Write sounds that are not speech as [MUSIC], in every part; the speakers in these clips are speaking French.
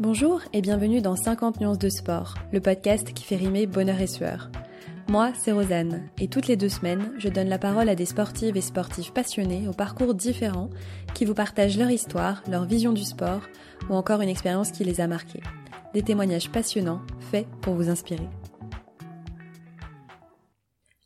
Bonjour et bienvenue dans 50 nuances de sport, le podcast qui fait rimer bonheur et sueur. Moi, c'est Rosanne, et toutes les deux semaines, je donne la parole à des sportives et sportifs passionnés aux parcours différents qui vous partagent leur histoire, leur vision du sport ou encore une expérience qui les a marqués. Des témoignages passionnants, faits pour vous inspirer.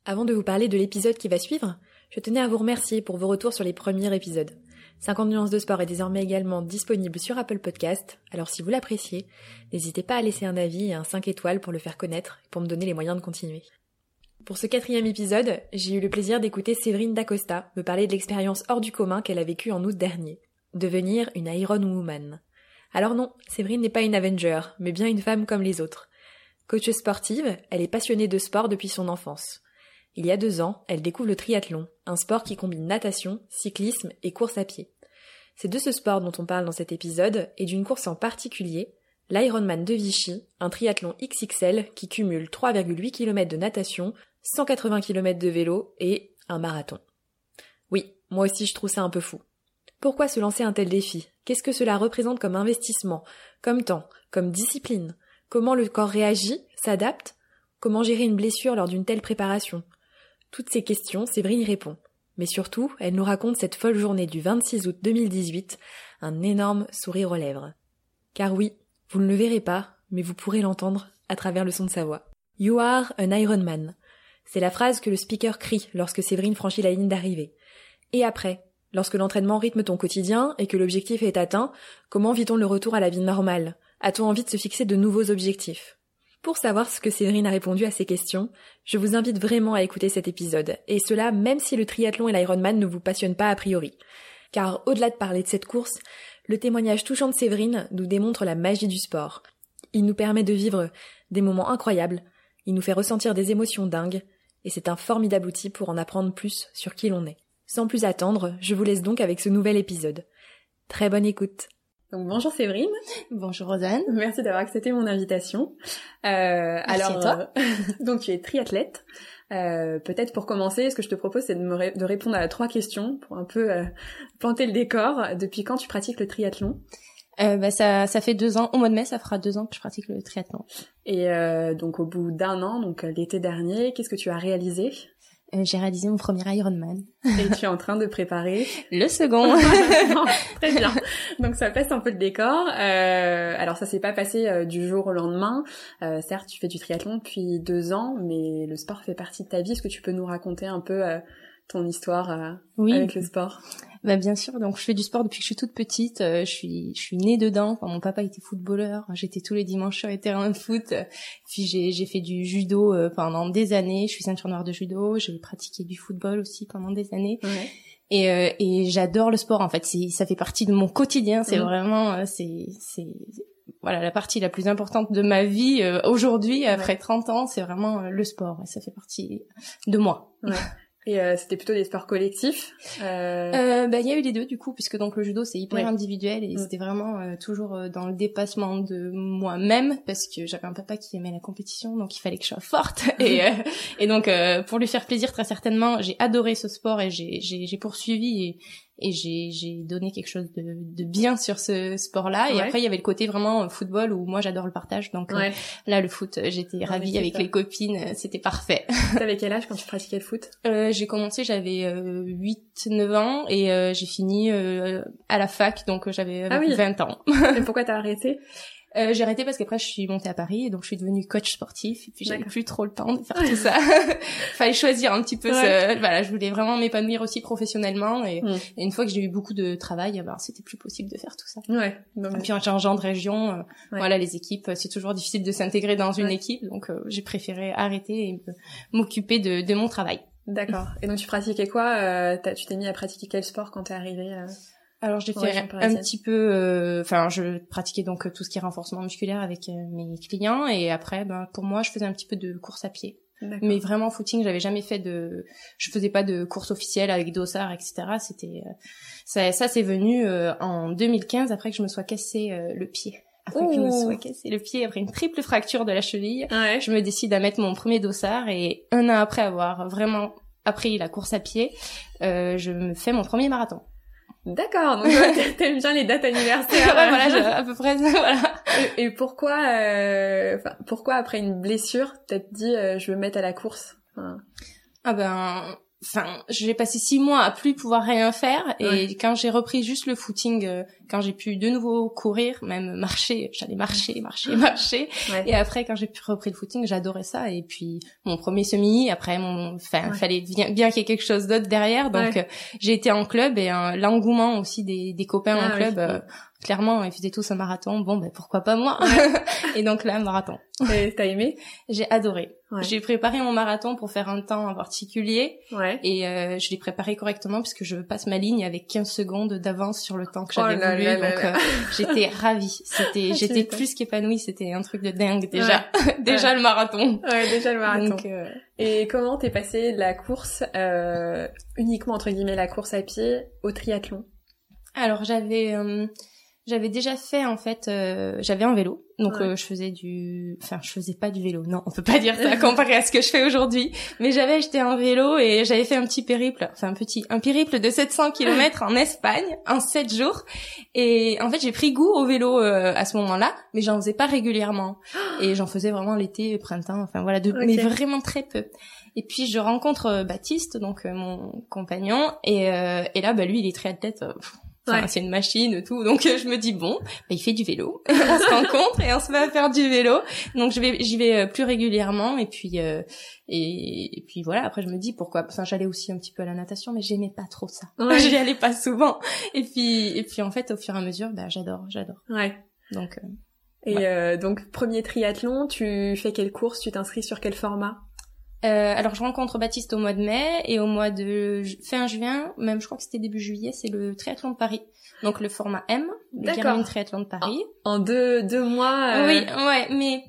Avant de vous parler de l'épisode qui va suivre, je tenais à vous remercier pour vos retours sur les premiers épisodes. 50 nuances de sport est désormais également disponible sur Apple Podcast, alors si vous l'appréciez, n'hésitez pas à laisser un avis et un 5 étoiles pour le faire connaître et pour me donner les moyens de continuer. Pour ce quatrième épisode, j'ai eu le plaisir d'écouter Séverine Dacosta me parler de l'expérience hors du commun qu'elle a vécue en août dernier. Devenir une Iron Woman. Alors non, Séverine n'est pas une Avenger, mais bien une femme comme les autres. Coach sportive, elle est passionnée de sport depuis son enfance. Il y a deux ans, elle découvre le triathlon, un sport qui combine natation, cyclisme et course à pied. C'est de ce sport dont on parle dans cet épisode et d'une course en particulier, l'Ironman de Vichy, un triathlon XXL qui cumule 3,8 km de natation, 180 km de vélo et un marathon. Oui, moi aussi je trouve ça un peu fou. Pourquoi se lancer un tel défi? Qu'est-ce que cela représente comme investissement, comme temps, comme discipline? Comment le corps réagit, s'adapte? Comment gérer une blessure lors d'une telle préparation? Toutes ces questions, Séverine répond. Mais surtout, elle nous raconte cette folle journée du 26 août 2018, un énorme sourire aux lèvres. Car oui, vous ne le verrez pas, mais vous pourrez l'entendre à travers le son de sa voix. You are an Iron Man. C'est la phrase que le speaker crie lorsque Séverine franchit la ligne d'arrivée. Et après, lorsque l'entraînement rythme ton quotidien et que l'objectif est atteint, comment vit-on le retour à la vie normale? A-t-on envie de se fixer de nouveaux objectifs? Pour savoir ce que Séverine a répondu à ces questions, je vous invite vraiment à écouter cet épisode, et cela même si le triathlon et l'Ironman ne vous passionnent pas a priori. Car au-delà de parler de cette course, le témoignage touchant de Séverine nous démontre la magie du sport. Il nous permet de vivre des moments incroyables, il nous fait ressentir des émotions dingues, et c'est un formidable outil pour en apprendre plus sur qui l'on est. Sans plus attendre, je vous laisse donc avec ce nouvel épisode. Très bonne écoute donc bonjour Séverine. Bonjour Rosanne. Merci d'avoir accepté mon invitation. Euh, alors, toi. Euh, [LAUGHS] donc tu es triathlète. Euh, Peut-être pour commencer, ce que je te propose, c'est de, me de répondre à trois questions pour un peu euh, planter le décor. Depuis quand tu pratiques le triathlon? Euh, bah, ça, ça fait deux ans. Au mois de mai, ça fera deux ans que je pratique le triathlon. Et euh, donc au bout d'un an, donc l'été dernier, qu'est-ce que tu as réalisé? J'ai réalisé mon premier Ironman. Et tu es en train de préparer [LAUGHS] le second. [LAUGHS] [LAUGHS] Très bien. Donc ça passe un peu le décor. Euh, alors ça s'est pas passé euh, du jour au lendemain. Euh, certes, tu fais du triathlon depuis deux ans, mais le sport fait partie de ta vie. Est-ce que tu peux nous raconter un peu euh, ton histoire oui. avec le sport? Bah bien sûr, donc je fais du sport depuis que je suis toute petite. Euh, je suis je suis née dedans. mon papa était footballeur. J'étais tous les dimanches sur les terrains de foot. Puis j'ai j'ai fait du judo euh, pendant des années. Je suis ceinture noire de judo. J'ai pratiqué du football aussi pendant des années. Ouais. Et, euh, et j'adore le sport en fait. Ça fait partie de mon quotidien. C'est mmh. vraiment c'est c'est voilà la partie la plus importante de ma vie aujourd'hui après 30 ans. C'est vraiment le sport. Et ça fait partie de moi. Ouais. [LAUGHS] Et euh, c'était plutôt des sports collectifs. Euh... Euh, bah il y a eu les deux du coup puisque donc le judo c'est hyper individuel et mm. c'était vraiment euh, toujours euh, dans le dépassement de moi-même parce que j'avais un papa qui aimait la compétition donc il fallait que je sois forte [LAUGHS] et et donc pour lui faire plaisir très certainement j'ai adoré ce sport et j'ai j'ai poursuivi et et j'ai j'ai donné quelque chose de, de bien sur ce sport là et après il y avait le côté vraiment football où moi j'adore le partage. Donc euh, là le foot j'étais ravie avec les copines euh, c'était parfait. [LAUGHS] T'avais quel âge quand tu pratiquais le foot? Euh, j'ai commencé j'avais 8 9 ans. Et euh, j'ai fini à la fac. Donc j'avais ah 20 ans. Et pourquoi t'as arrêté? [LAUGHS] euh, j'ai arrêté parce qu'après je suis montée à Paris et donc je suis devenue coach sportif et puis j'avais plus trop le temps de faire tout ça. [LAUGHS] Fallait choisir un petit peu ce... voilà, je voulais vraiment m'épanouir aussi professionnellement et, mm. une fois que j'ai eu beaucoup de travail, ben c'était plus possible de faire tout ça. Ouais. Et puis en changeant de région, euh, voilà, les équipes, c'est toujours difficile de s'intégrer dans une équipe donc euh, j'ai préféré arrêter et m'occuper de, de mon travail. D'accord. Et donc tu pratiquais quoi Tu t'es mis à pratiquer quel sport quand t'es arrivée alors j'ai fait un petit peu, euh, enfin je pratiquais donc tout ce qui est renforcement musculaire avec euh, mes clients et après ben pour moi je faisais un petit peu de course à pied. Mais vraiment footing, j'avais jamais fait de, je faisais pas de course officielle avec dossard, etc. C'était, euh, ça, ça c'est venu en 2015 après que je me sois cassé le pied. Après que je me sois cassé le pied après une triple fracture de la cheville, je me décide à mettre mon premier dossard et un an après avoir vraiment appris la course à pied, je me fais mon premier marathon. D'accord, donc [LAUGHS] t'aimes bien les dates anniversaires. ouais, voilà, à peu près, [LAUGHS] voilà. Et, pourquoi, euh, pourquoi après une blessure, t'as dit euh, je veux mettre à la course? Ah ben, enfin, j'ai passé six mois à plus pouvoir rien faire et quand j'ai repris juste le footing, euh, quand j'ai pu de nouveau courir, même marcher, [LAUGHS] j'allais marcher, marcher, marcher. Et après, quand j'ai pu repris le footing, j'adorais ça. Et puis mon premier semi, après mon, enfin, fallait bien, bien qu'il y ait quelque chose d'autre derrière. Donc j'ai été en club et l'engouement aussi des, des copains en ah club. Euh, clairement, ils faisaient tous un marathon. Bon, ben pourquoi pas moi [LAUGHS] Et donc là, marathon. Et t'as aimé? J'ai adoré. J'ai préparé mon marathon pour faire un temps en particulier. Ouais. Et euh, je l'ai préparé correctement puisque je passe ma ligne avec 15 secondes d'avance sur le temps que j'avais oh voulu. donc euh, j'étais ravie. C'était, [LAUGHS] j'étais plus qu'épanouie. C'était un truc de dingue déjà. [LAUGHS] déjà le marathon. Ouais, déjà le marathon. Euh, Et comment t'es passé de la course uniquement entre guillemets la course à pied au triathlon? Alors j'avais j'avais déjà fait en fait, euh, j'avais un vélo, donc euh, je faisais du, enfin je faisais pas du vélo, non, on peut pas dire ça [LAUGHS] comparé à ce que je fais aujourd'hui, mais j'avais acheté un vélo et j'avais fait un petit périple, enfin un petit, un périple de 700 km en Espagne en 7 jours, et en fait j'ai pris goût au vélo euh, à ce moment-là, mais j'en faisais pas régulièrement, et j'en faisais vraiment l'été, printemps, enfin voilà, de, mais vraiment très peu. Et puis je rencontre Baptiste, donc mon compagnon, et, et là bah lui il est très triathlète. Enfin, c'est une machine, tout. Donc je me dis bon, bah, il fait du vélo. [LAUGHS] on se rencontre et on se met à faire du vélo. Donc je vais, j'y vais euh, plus régulièrement et puis euh, et, puis voilà. Après je me dis pourquoi. Enfin j'allais aussi un petit peu à la natation, mais j'aimais pas trop ça. Ouais. [LAUGHS] J'y allais pas souvent. Et puis et puis en fait au fur et à mesure, bah j'adore, j'adore. Ouais. Donc. Euh, et donc premier triathlon, tu fais quelle course? Tu t'inscris sur quel format? Euh, alors je rencontre Baptiste au mois de mai et au mois de fin juin, même je crois que c'était début juillet, c'est le triathlon de Paris. Donc le format M, le Garmin Triathlon de Paris. En, deux deux mois. Euh... Oui, ouais, mais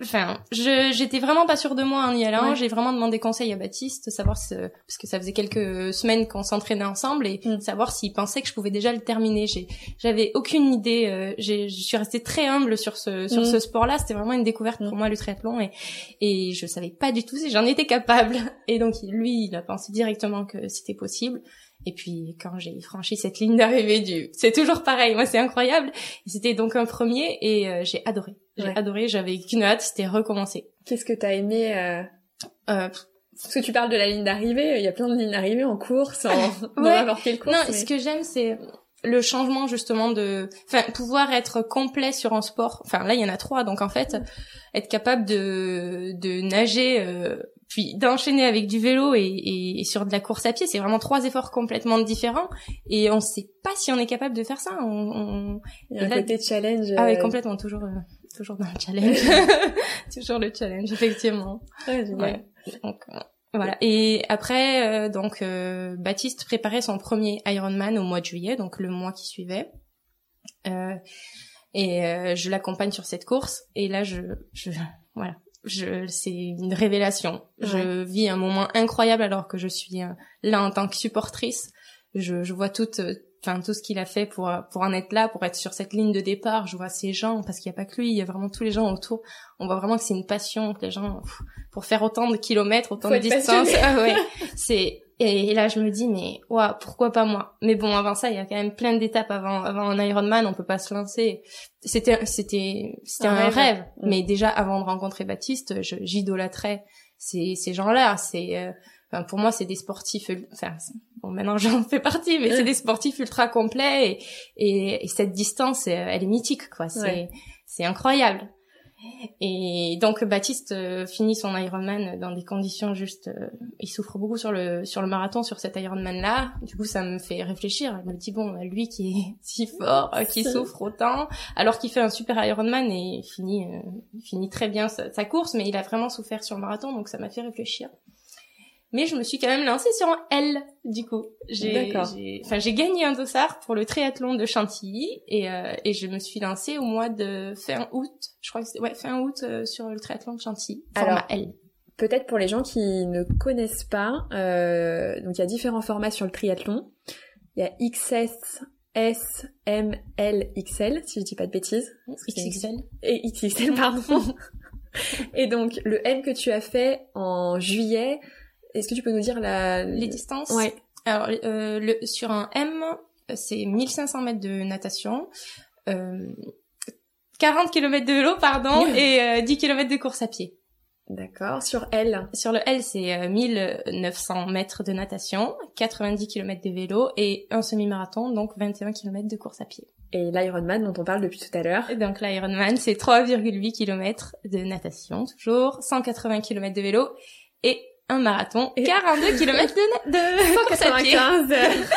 enfin, je j'étais vraiment pas sûre de moi en y allant. J'ai vraiment demandé conseil à Baptiste, savoir ce, parce que ça faisait quelques semaines qu'on s'entraînait ensemble et mm. savoir s'il pensait que je pouvais déjà le terminer. J'ai j'avais aucune idée. Euh, je suis restée très humble sur ce sur mm. ce sport-là. C'était vraiment une découverte pour mm. moi le triathlon et et je savais pas du tout si j'en étais capable. [LAUGHS] Et donc lui, il a pensé directement que c'était possible. Et puis quand j'ai franchi cette ligne d'arrivée du, c'est toujours pareil, moi c'est incroyable. C'était donc un premier et euh, j'ai adoré. J'ai adoré, j'avais qu'une hâte, c'était recommencer. Qu'est-ce que t'as aimé euh... Euh, parce que tu parles de la ligne d'arrivée, il y a plein de lignes d'arrivée en course, en [LAUGHS] ouais. n'importe quelle course. Non, ce que j'aime c'est le changement justement de, enfin pouvoir être complet sur un sport. Enfin là il y en a trois, donc en fait être capable de de nager euh, puis d'enchaîner avec du vélo et, et, sur de la course à pied, c'est vraiment trois efforts complètement différents et on sait pas si on est capable de faire ça. On, on... Il y a un côté challenge. Ah oui, euh, complètement, toujours, euh, toujours dans le challenge, [LAUGHS] toujours le challenge, effectivement. Ouais, ouais. Donc, euh, voilà. Et après, donc Baptiste préparait son premier Ironman au mois de juillet, donc le mois qui suivait. et je l'accompagne sur cette course. Et là, je, je voilà, je c'est une révélation. Je vis un moment incroyable alors que je suis euh, là en tant que supportrice. Je, je vois tout, euh, enfin tout ce qu'il a fait pour pour en être là, pour être sur cette ligne de départ. Je vois ces gens parce qu'il n'y a pas que lui, il y a vraiment tous les gens autour. On voit vraiment que c'est une passion que les gens pour faire autant de kilomètres, autant de distance. Ah ouais, [LAUGHS] c'est et, là, je me dis, mais waouh, pourquoi pas moi? Mais bon, avant ça, il y a quand même plein d'étapes avant, avant un Ironman. On peut pas se lancer. C'était, c'était, c'était un, rêve. Mm. Mais déjà, avant de rencontrer Baptiste, j'idolâtrais ces, ces gens-là. C'est, euh, enfin, pour moi, c'est des sportifs. Enfin, bon, maintenant [LAUGHS] j'en fais partie, mais c'est des sportifs ultra complets. Et, et, cette distance, elle est mythique, quoi. C'est, c'est incroyable. Et donc Baptiste euh, finit son Ironman dans des conditions juste, euh, il souffre beaucoup sur le sur le marathon sur cet Ironman là. Du coup ça me fait réfléchir. Je me dit bon lui qui est [LAUGHS] si fort, euh, qui souffre autant, alors qu'il fait un super Ironman et il finit il finit très bien sa, course, mais il a vraiment souffert sur le marathon donc ça m'a fait réfléchir mais je me suis quand même lancée sur un L du coup. J'ai, enfin, j'ai gagné un dossard pour le triathlon de Chantilly et, euh, et je me suis lancée au mois de fin août. Je crois que ouais fin août euh, sur le triathlon de Chantilly. Format L. Peut-être pour les gens qui ne connaissent pas, euh, donc il y a différents formats sur le triathlon. Il y a XS, S, M, L, XL, si je dis pas de bêtises. XXL. Et XXL, pardon. [LAUGHS] et donc le M que tu as fait en juillet, est-ce que tu peux nous dire la... Les distances Ouais. Alors, euh, le, sur un M, c'est 1500 mètres de natation, euh, 40 km de vélo, pardon, [LAUGHS] et euh, 10 km de course à pied. D'accord. Sur L Sur le L, c'est euh, 1900 mètres de natation, 90 km de vélo et un semi-marathon, donc 21 km de course à pied. Et l'Ironman dont on parle depuis tout à l'heure. Donc l'Ironman, c'est 3,8 km de natation, toujours, 180 km de vélo et un marathon, Et- 42 [LAUGHS] km de, de course à pied. 195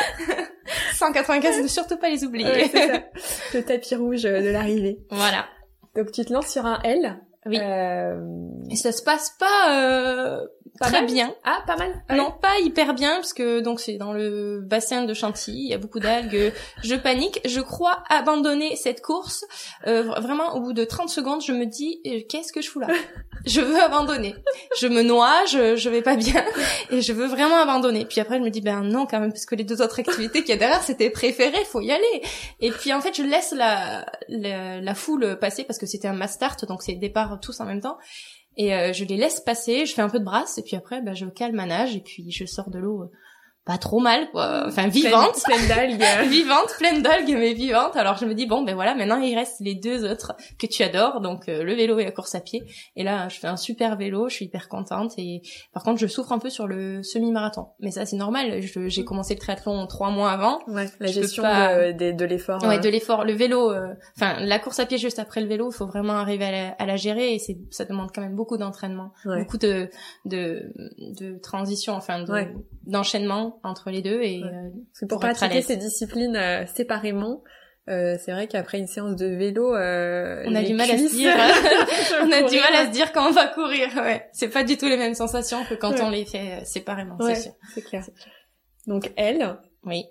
195, [LAUGHS] ne surtout pas les oublier. Ouais, c'est ça. [LAUGHS] Le tapis rouge de l'arrivée. voilà. Donc tu te lances sur un L. Oui. Euh, Et ça se passe pas, euh, Pas très mal bien. Ah, pas mal. Non, pas hyper bien parce que donc c'est dans le bassin de Chantilly, il y a beaucoup d'algues. [LAUGHS] Je panique, je crois abandonner cette course. Euh, vra- vraiment, au bout de 30 secondes, je me dis euh, qu'est-ce que je fous là? [LAUGHS] Je veux abandonner. Je me noie, je je vais pas bien [LAUGHS] et je veux vraiment abandonner. Puis après, je me dis ben non quand même parce que les deux autres activités qu'il y a derrière c'était préféré, faut y aller. Et puis en fait, je laisse la la, la foule passer parce que c'était un mass start, donc c'est départ tous en même temps. Et euh, je les laisse passer, je fais un peu de brasse, et puis après, bah, je calme ma nage, et puis je sors de l'eau euh, pas trop mal, quoi. Enfin, vivante. Pleine, pleine d'algues. [LAUGHS] vivante, pleine d'algues, mais vivante. Alors je me dis, bon, ben voilà, maintenant il reste les deux autres que tu adores, donc euh, le vélo et la course à pied. Et là, je fais un super vélo, je suis hyper contente. Et par contre, je souffre un peu sur le semi-marathon. Mais ça, c'est normal, j'ai commencé le triathlon trois mois avant. Ouais, la Je gestion pas- de, de, de l'effort. Ouais, euh, de l'effort, le vélo, euh, enfin la course à pied juste après le vélo, il faut vraiment arriver à la, à la gérer et c'est ça demande quand même beaucoup d'entraînement, Ouais. beaucoup de, de de transition, enfin de Ouais. Entre les deux et Ouais. euh, pour pratiquer ces disciplines euh, séparément, euh, c'est vrai qu'après une séance de vélo, euh, on a du mal à se dire, [LAUGHS] [LAUGHS] on a du mal à se dire quand on va courir. Ouais, c'est pas du tout les mêmes sensations que quand Ouais. on les fait euh, séparément, Ouais, c'est sûr. c'est clair. Donc elle, Oui.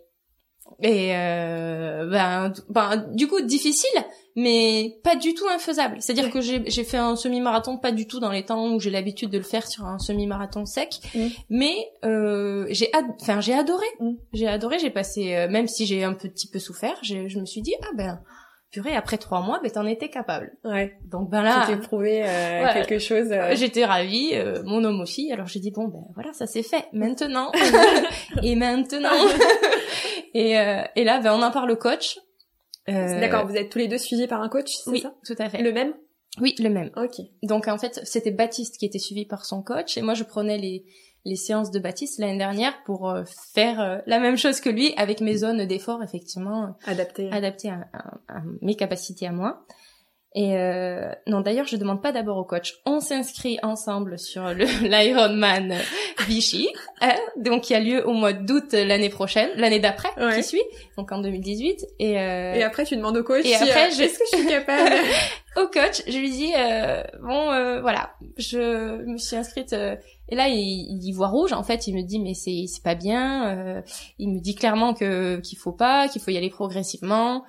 Et euh, ben, ben, du coup difficile, mais pas du tout infaisable. C'est-à-dire Ouais. que j'ai j'ai fait un semi-marathon pas du tout dans les temps où j'ai l'habitude de le faire sur un semi-marathon sec, Mm. mais euh, j'ai ad- enfin j'ai adoré. Mm. J'ai adoré. J'ai passé euh, même si j'ai un petit peu souffert, j'ai- je me suis dit ah ben purée après trois mois ben t'en étais capable. ouais, Donc ben là t'es prouvé euh, [LAUGHS] Ouais. quelque chose. euh, [LAUGHS] J'étais ravie, euh, mon homme aussi. Alors j'ai dit bon ben voilà, ça c'est fait. Maintenant [LAUGHS] et maintenant et euh, et là ben on en parle au coach. Euh, D'accord, vous êtes tous les deux suivis par un coach, c'est Oui, ça tout à fait. Le même? Oui, le même. Ok. Donc en fait, c'était Baptiste qui était suivi par son coach et moi je prenais les les séances de Baptiste l'année dernière pour euh, faire euh, la même chose que lui avec mes zones d'effort effectivement Adapté. adaptées à, à- à mes capacités à moi. Et euh, non, d'ailleurs, je demande pas d'abord au coach. On s'inscrit ensemble sur le [LAUGHS] l'Ironman Vichy, hein, donc qui a lieu au mois d'août l'année prochaine, l'année d'après Ouais. qui suit, donc en 2018. Et, euh, Et après, tu demandes au coach Et si, après, euh, je- est-ce que je suis capable [LAUGHS] au coach, je lui dis euh, bon euh, voilà, je me suis inscrite euh, et là il, il y voit rouge en fait, il me dit mais c'est c'est pas bien, euh, il me dit clairement que qu'il faut pas, qu'il faut y aller progressivement.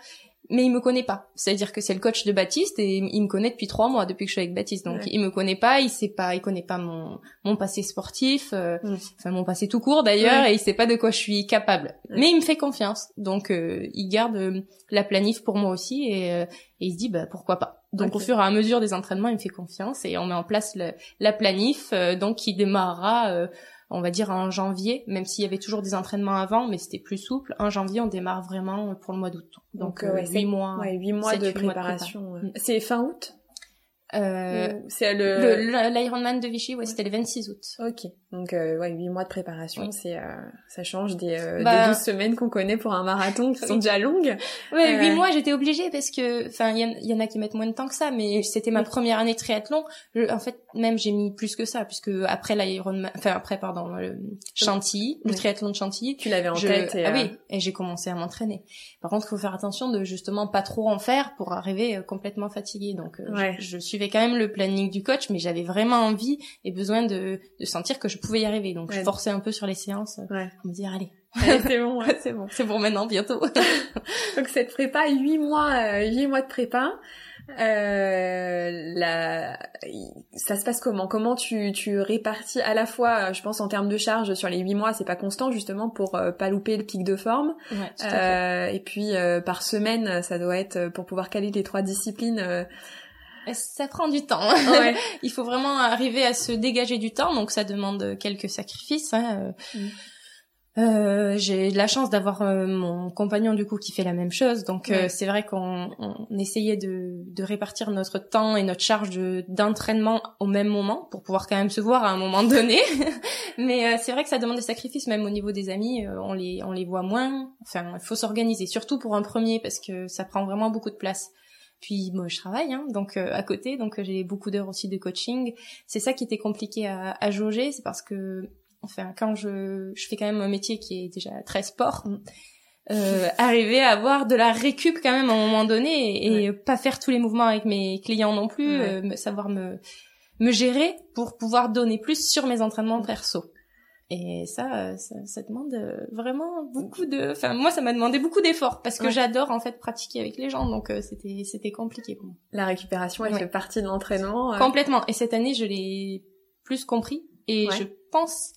Mais il me connaît pas. C'est-à-dire que c'est le coach de Baptiste et il me connaît depuis trois mois depuis que je suis avec Baptiste. Donc Ouais. il me connaît pas, il sait pas, il connaît pas mon mon passé sportif, euh, Mm. enfin mon passé tout court d'ailleurs, Ouais. et il sait pas de quoi je suis capable. Ouais. Mais il me fait confiance. Donc euh, il garde euh, la planif pour moi aussi et, euh, et il se dit bah pourquoi pas. Donc au fur et à mesure des entraînements, il me fait confiance et on met en place le- la planif euh, donc qui démarrera euh, on va dire en janvier, même s'il y avait toujours des entraînements avant, mais c'était plus souple. En janvier, on démarre vraiment euh, pour le mois d'août. Donc, Donc, euh, ouais, huit mois. Ouais, 8 mois sept, de huit mois de préparation. prépa. ouais. C'est fin août? Euh, C'est le- L'Ironman de Vichy, ouais, c'était le 26 août. Ok, donc euh, ouais, 8 mois de préparation, Oui. c'est euh, ça change des, euh, Bah- des 12 semaines qu'on connaît pour un marathon qui sont déjà longues. Ouais, Euh, huit mois, j'étais obligée parce que, enfin, il y, en- il y en a qui mettent moins de temps que ça, mais c'était ma Oui. première année de triathlon. Je- en fait, même j'ai mis plus que ça, puisque après l'Ironman, enfin après, pardon, le Chantilly, le triathlon de Chantilly, Tu l'avais en je- tête et ah euh, oui, et j'ai commencé à m'entraîner. Par contre, faut faire attention de justement pas trop en faire pour arriver euh, complètement fatigué. Donc, euh, Ouais. je, je suivais quand même le planning du coach, mais j'avais vraiment envie et besoin de, de sentir que je pouvais y arriver. Donc, je Ouais. forçais un peu sur les séances euh, Ouais. pour me dire allez, [LAUGHS] Allez, c'est bon. ouais. [LAUGHS] c'est bon, c'est pour maintenant, bientôt. [LAUGHS] Donc cette prépa, 8 mois, euh, 8 mois de prépa. Euh, la... ça se passe comment? Comment tu, tu répartis à la fois, euh, je pense en termes de charge sur les 8 mois, c'est pas constant justement pour euh, pas louper le pic de forme. ouais. Euh, et puis euh, par semaine, ça doit être pour pouvoir caler les trois disciplines. Euh, Ça prend du temps. [LAUGHS] Ouais. Il faut vraiment arriver à se dégager du temps, donc ça demande quelques sacrifices. Hein. Mm. Euh, j'ai la chance d'avoir euh, mon compagnon du coup qui fait la même chose, donc euh, Ouais. c'est vrai qu'on on essayait de, de répartir notre temps et notre charge de- d'entraînement au même moment pour pouvoir quand même se voir à un moment donné. [LAUGHS] Mais euh, c'est vrai que ça demande des sacrifices, même au niveau des amis, euh, on les on les voit moins. Enfin, il faut s'organiser, surtout pour un premier parce que ça prend vraiment beaucoup de place. Puis moi je travaille hein, donc euh, à côté, donc j'ai beaucoup d'heures aussi de coaching. C'est ça qui était compliqué à, à jauger, c'est parce que enfin quand je je fais quand même un métier qui est déjà très sport. Euh, arriver à avoir de la récup quand même à un moment donné et, pas faire tous les mouvements avec mes clients non plus, Ouais. euh, me- savoir me me gérer pour pouvoir donner plus sur mes entraînements perso. Et ça, euh, ça, ça demande euh, vraiment beaucoup de. Enfin, moi, ça m'a demandé beaucoup d'efforts parce que Ouais. j'adore en fait pratiquer avec les gens, donc euh, c'était c'était compliqué pour moi. La récupération, elle Ouais. fait partie de l'entraînement. euh. Complètement. Et cette année, je l'ai plus compris et Ouais. je pense,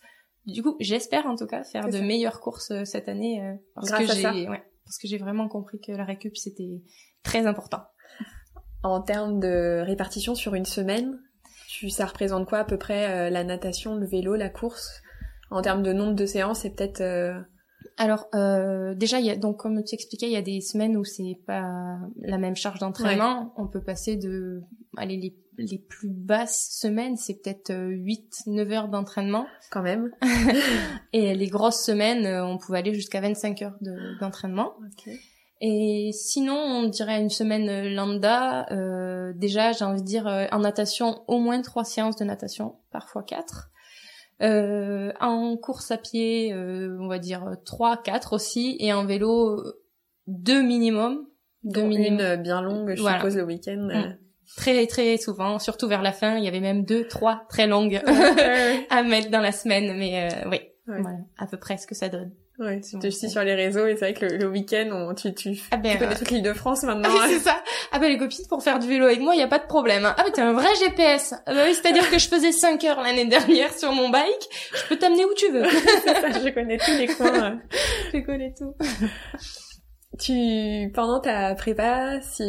du coup, j'espère en tout cas faire de ça. meilleures courses cette année euh, parce Grâce que à ça. j'ai, ouais, parce que j'ai vraiment compris que la récup c'était très important. En termes de répartition sur une semaine, tu, ça représente quoi à peu près euh, la natation, le vélo, la course? En termes de nombre de séances, c'est peut-être... euh, Alors euh, déjà, y a donc comme tu expliquais, il y a des semaines où c'est pas la même charge d'entraînement. On peut passer de, allez les les plus basses semaines, c'est peut-être 8-9 heures d'entraînement. quand même. [LAUGHS] Et les grosses semaines, euh, on pouvait aller jusqu'à 25 heures de- d'entraînement. Et sinon, on dirait une semaine euh, lambda. euh, déjà, j'ai envie de dire euh, en natation, au moins trois séances de natation, parfois quatre. Euh, en course à pied, euh, on va dire trois, quatre aussi, et en vélo, euh, deux minimum. Deux Dont minimum. une euh, bien longue, je Voilà. suppose, le week-end. euh. Très très souvent, surtout vers la fin, il y avait même deux, trois très longues [LAUGHS] à mettre dans la semaine, mais euh, oui, Ouais. voilà, à peu près ce que ça donne. Ouais, tu te suis sur les réseaux et c'est vrai que le, le week-end, on, tu, tu, Ah ben, tu connais euh, toute l'île de France [LAUGHS] maintenant. Ah oui, c'est ça. Ah bah les copines, pour faire du vélo avec moi, il y a pas de problème. hein. Ah mais t'es un vrai GPS. Ah bah oui, c'est-à-dire que je faisais 5 heures l'année dernière sur mon bike. Je peux t'amener où tu veux. [LAUGHS] je connais tous les coins. euh. [LAUGHS] je connais tout. Tu, pendant ta prépa, si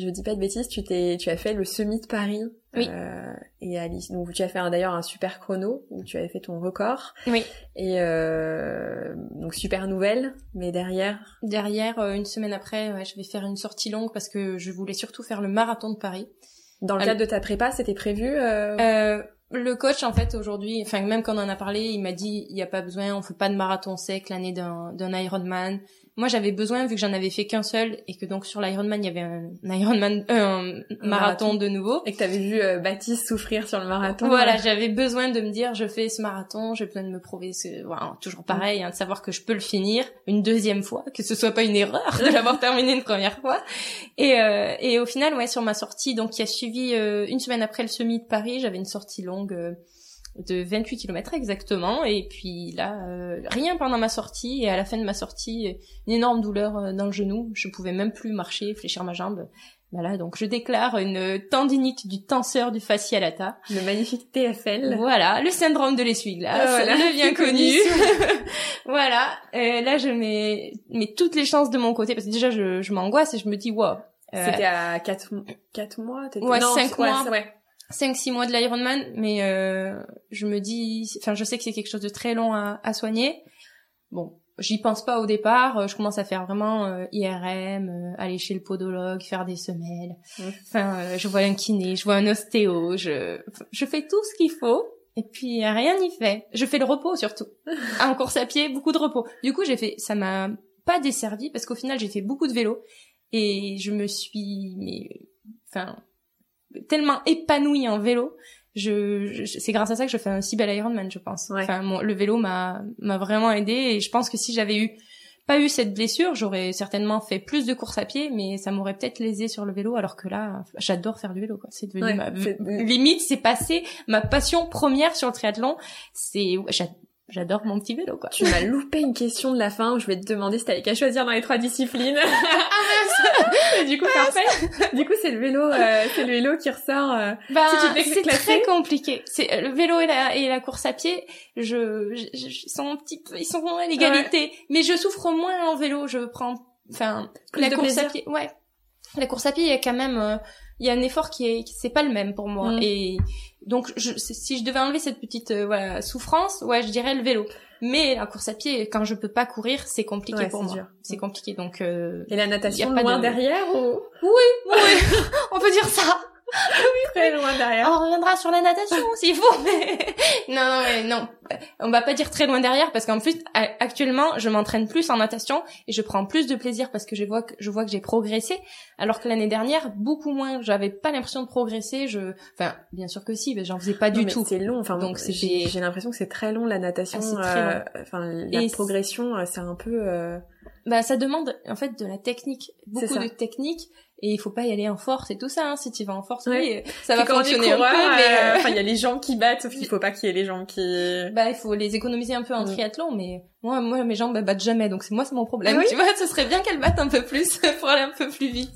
je dis pas de bêtises, tu t'es, tu as fait le semi de Paris. Oui. Euh, et Alice, donc tu as fait d'ailleurs un super chrono où tu avais fait ton record. Oui. Et euh, donc super nouvelle, mais derrière, Derrière, euh, une semaine après, ouais, je vais faire une sortie longue parce que je voulais surtout faire le marathon de Paris. dans le Ah, cadre de ta prépa, c'était prévu. Euh... Euh, le coach, en fait, aujourd'hui, enfin même quand on en a parlé, il m'a dit il y a pas besoin, on fait pas de marathon sec l'année d'un Ironman. Moi, j'avais besoin vu que j'en avais fait qu'un seul et que donc sur l'Ironman il y avait un, Ironman, euh, un marathon, marathon. de nouveau. Et que t'avais vu euh, Baptiste souffrir sur le marathon. Voilà, j'avais besoin de me dire, je fais ce marathon, j'ai besoin de me prouver, ce... voilà, toujours pareil, hein, de savoir que je peux le finir une deuxième fois, que ce soit pas une erreur de l'avoir terminé une première fois. Et, euh, et au final, ouais, sur ma sortie, donc qui a suivi euh, une semaine après le semi de Paris, j'avais une sortie longue euh, de 28 km exactement, et puis là, euh, rien pendant ma sortie, et à la fin de ma sortie, une énorme douleur euh, dans le genou, je pouvais même plus marcher, fléchir ma jambe. Voilà, donc je déclare une tendinite du tenseur du fascia lata. le magnifique TFL. Voilà, le syndrome de l'essuie-glace, Ah, voilà. le bien [LAUGHS] connu. [LAUGHS] voilà, euh, là je mets, mets toutes les chances de mon côté parce que déjà je, je m'angoisse et je me dis wow. Euh, C'était à 4, quatre mois, t'étais... Ouais, non, cinq ouais, mois. c'est- ouais. 5-6 mois de l'Ironman, mais euh, je me dis, enfin je sais que c'est quelque chose de très long à, à soigner. Bon, j'y pense pas au départ, euh, je commence à faire vraiment euh, IRM, euh, aller chez le podologue, faire des semelles. Mm. Enfin, euh, je vois un kiné, je vois un ostéo, je, je fais tout ce qu'il faut. Et puis rien n'y fait. Je fais le repos surtout. [LAUGHS] En course à pied, beaucoup de repos. Du coup, j'ai fait, ça m'a pas desservi parce qu'au final, j'ai fait beaucoup de vélo et je me suis, mais, enfin, tellement épanouie en vélo. Je, je- c'est grâce à ça que je fais un si bel Ironman, je pense. Ouais. Enfin, mon- le vélo m'a m'a vraiment aidé et je pense que si j'avais eu pas eu cette blessure, j'aurais certainement fait plus de courses à pied, mais ça m'aurait peut-être lésé sur le vélo, alors que là, j'adore faire du vélo. quoi. C'est devenu Ouais, ma limite, c'est passé ma passion première sur le triathlon. C'est j'adore mon petit vélo, quoi. Tu m'as loupé une question de la fin où je vais te demander si t'avais qu'à choisir dans les trois disciplines. Et [LAUGHS] du coup, parfait. Du coup, c'est le vélo, euh, c'est le vélo qui ressort. euh, Ben, Si c'est très compliqué. C'est euh, le vélo et la, et la course à pied. Je, je, je- ils sont un petit peu, ils sont à l'égalité. Mais je souffre moins en vélo. Je prends, enfin, la course plaisir. à pied. Ouais. La course à pied, il y a quand même, euh, il y a un effort qui est, c'est pas le même pour moi. Mm. Et donc, je, si je devais enlever cette petite euh, voilà souffrance, ouais, je dirais le vélo. Mais la course à pied, quand je peux pas courir, c'est compliqué Ouais, pour c'est moi. C'est Mm. compliqué. Donc, euh, Et la natation Y a pas loin de- derrière ou? Oui, [LAUGHS] on peut dire ça. [LAUGHS] très loin derrière On reviendra sur la natation [LAUGHS] s'il faut, mais non, [LAUGHS] non, mais non. On va pas dire très loin derrière parce qu'en plus, actuellement, je m'entraîne plus en natation et je prends plus de plaisir parce que je vois que je vois que j'ai progressé, alors que l'année dernière, beaucoup moins. J'avais pas l'impression de progresser. Je, enfin, bien sûr que si, mais j'en faisais pas Non, du mais tout. C'est long. Enfin, Donc, j'ai l'impression que c'est très long la natation. Ah, très euh. Enfin, la Et progression, euh, c'est un peu. euh, Bah, ça demande en fait de la technique, beaucoup de technique, et il faut pas y aller en force et tout ça. Hein. Si tu vas en force, oui, ça va fonctionner un peu, mais euh, euh, enfin, il y a les jambes qui battent, sauf qu'il [LAUGHS] faut pas qu'il y ait les jambes qui. Bah, il faut les économiser un peu en triathlon, mais moi, moi, mes jambes elles battent jamais, donc c'est moi, c'est mon problème. Ah oui tu vois, ce serait bien qu'elles battent un peu plus [LAUGHS] pour aller un peu plus vite.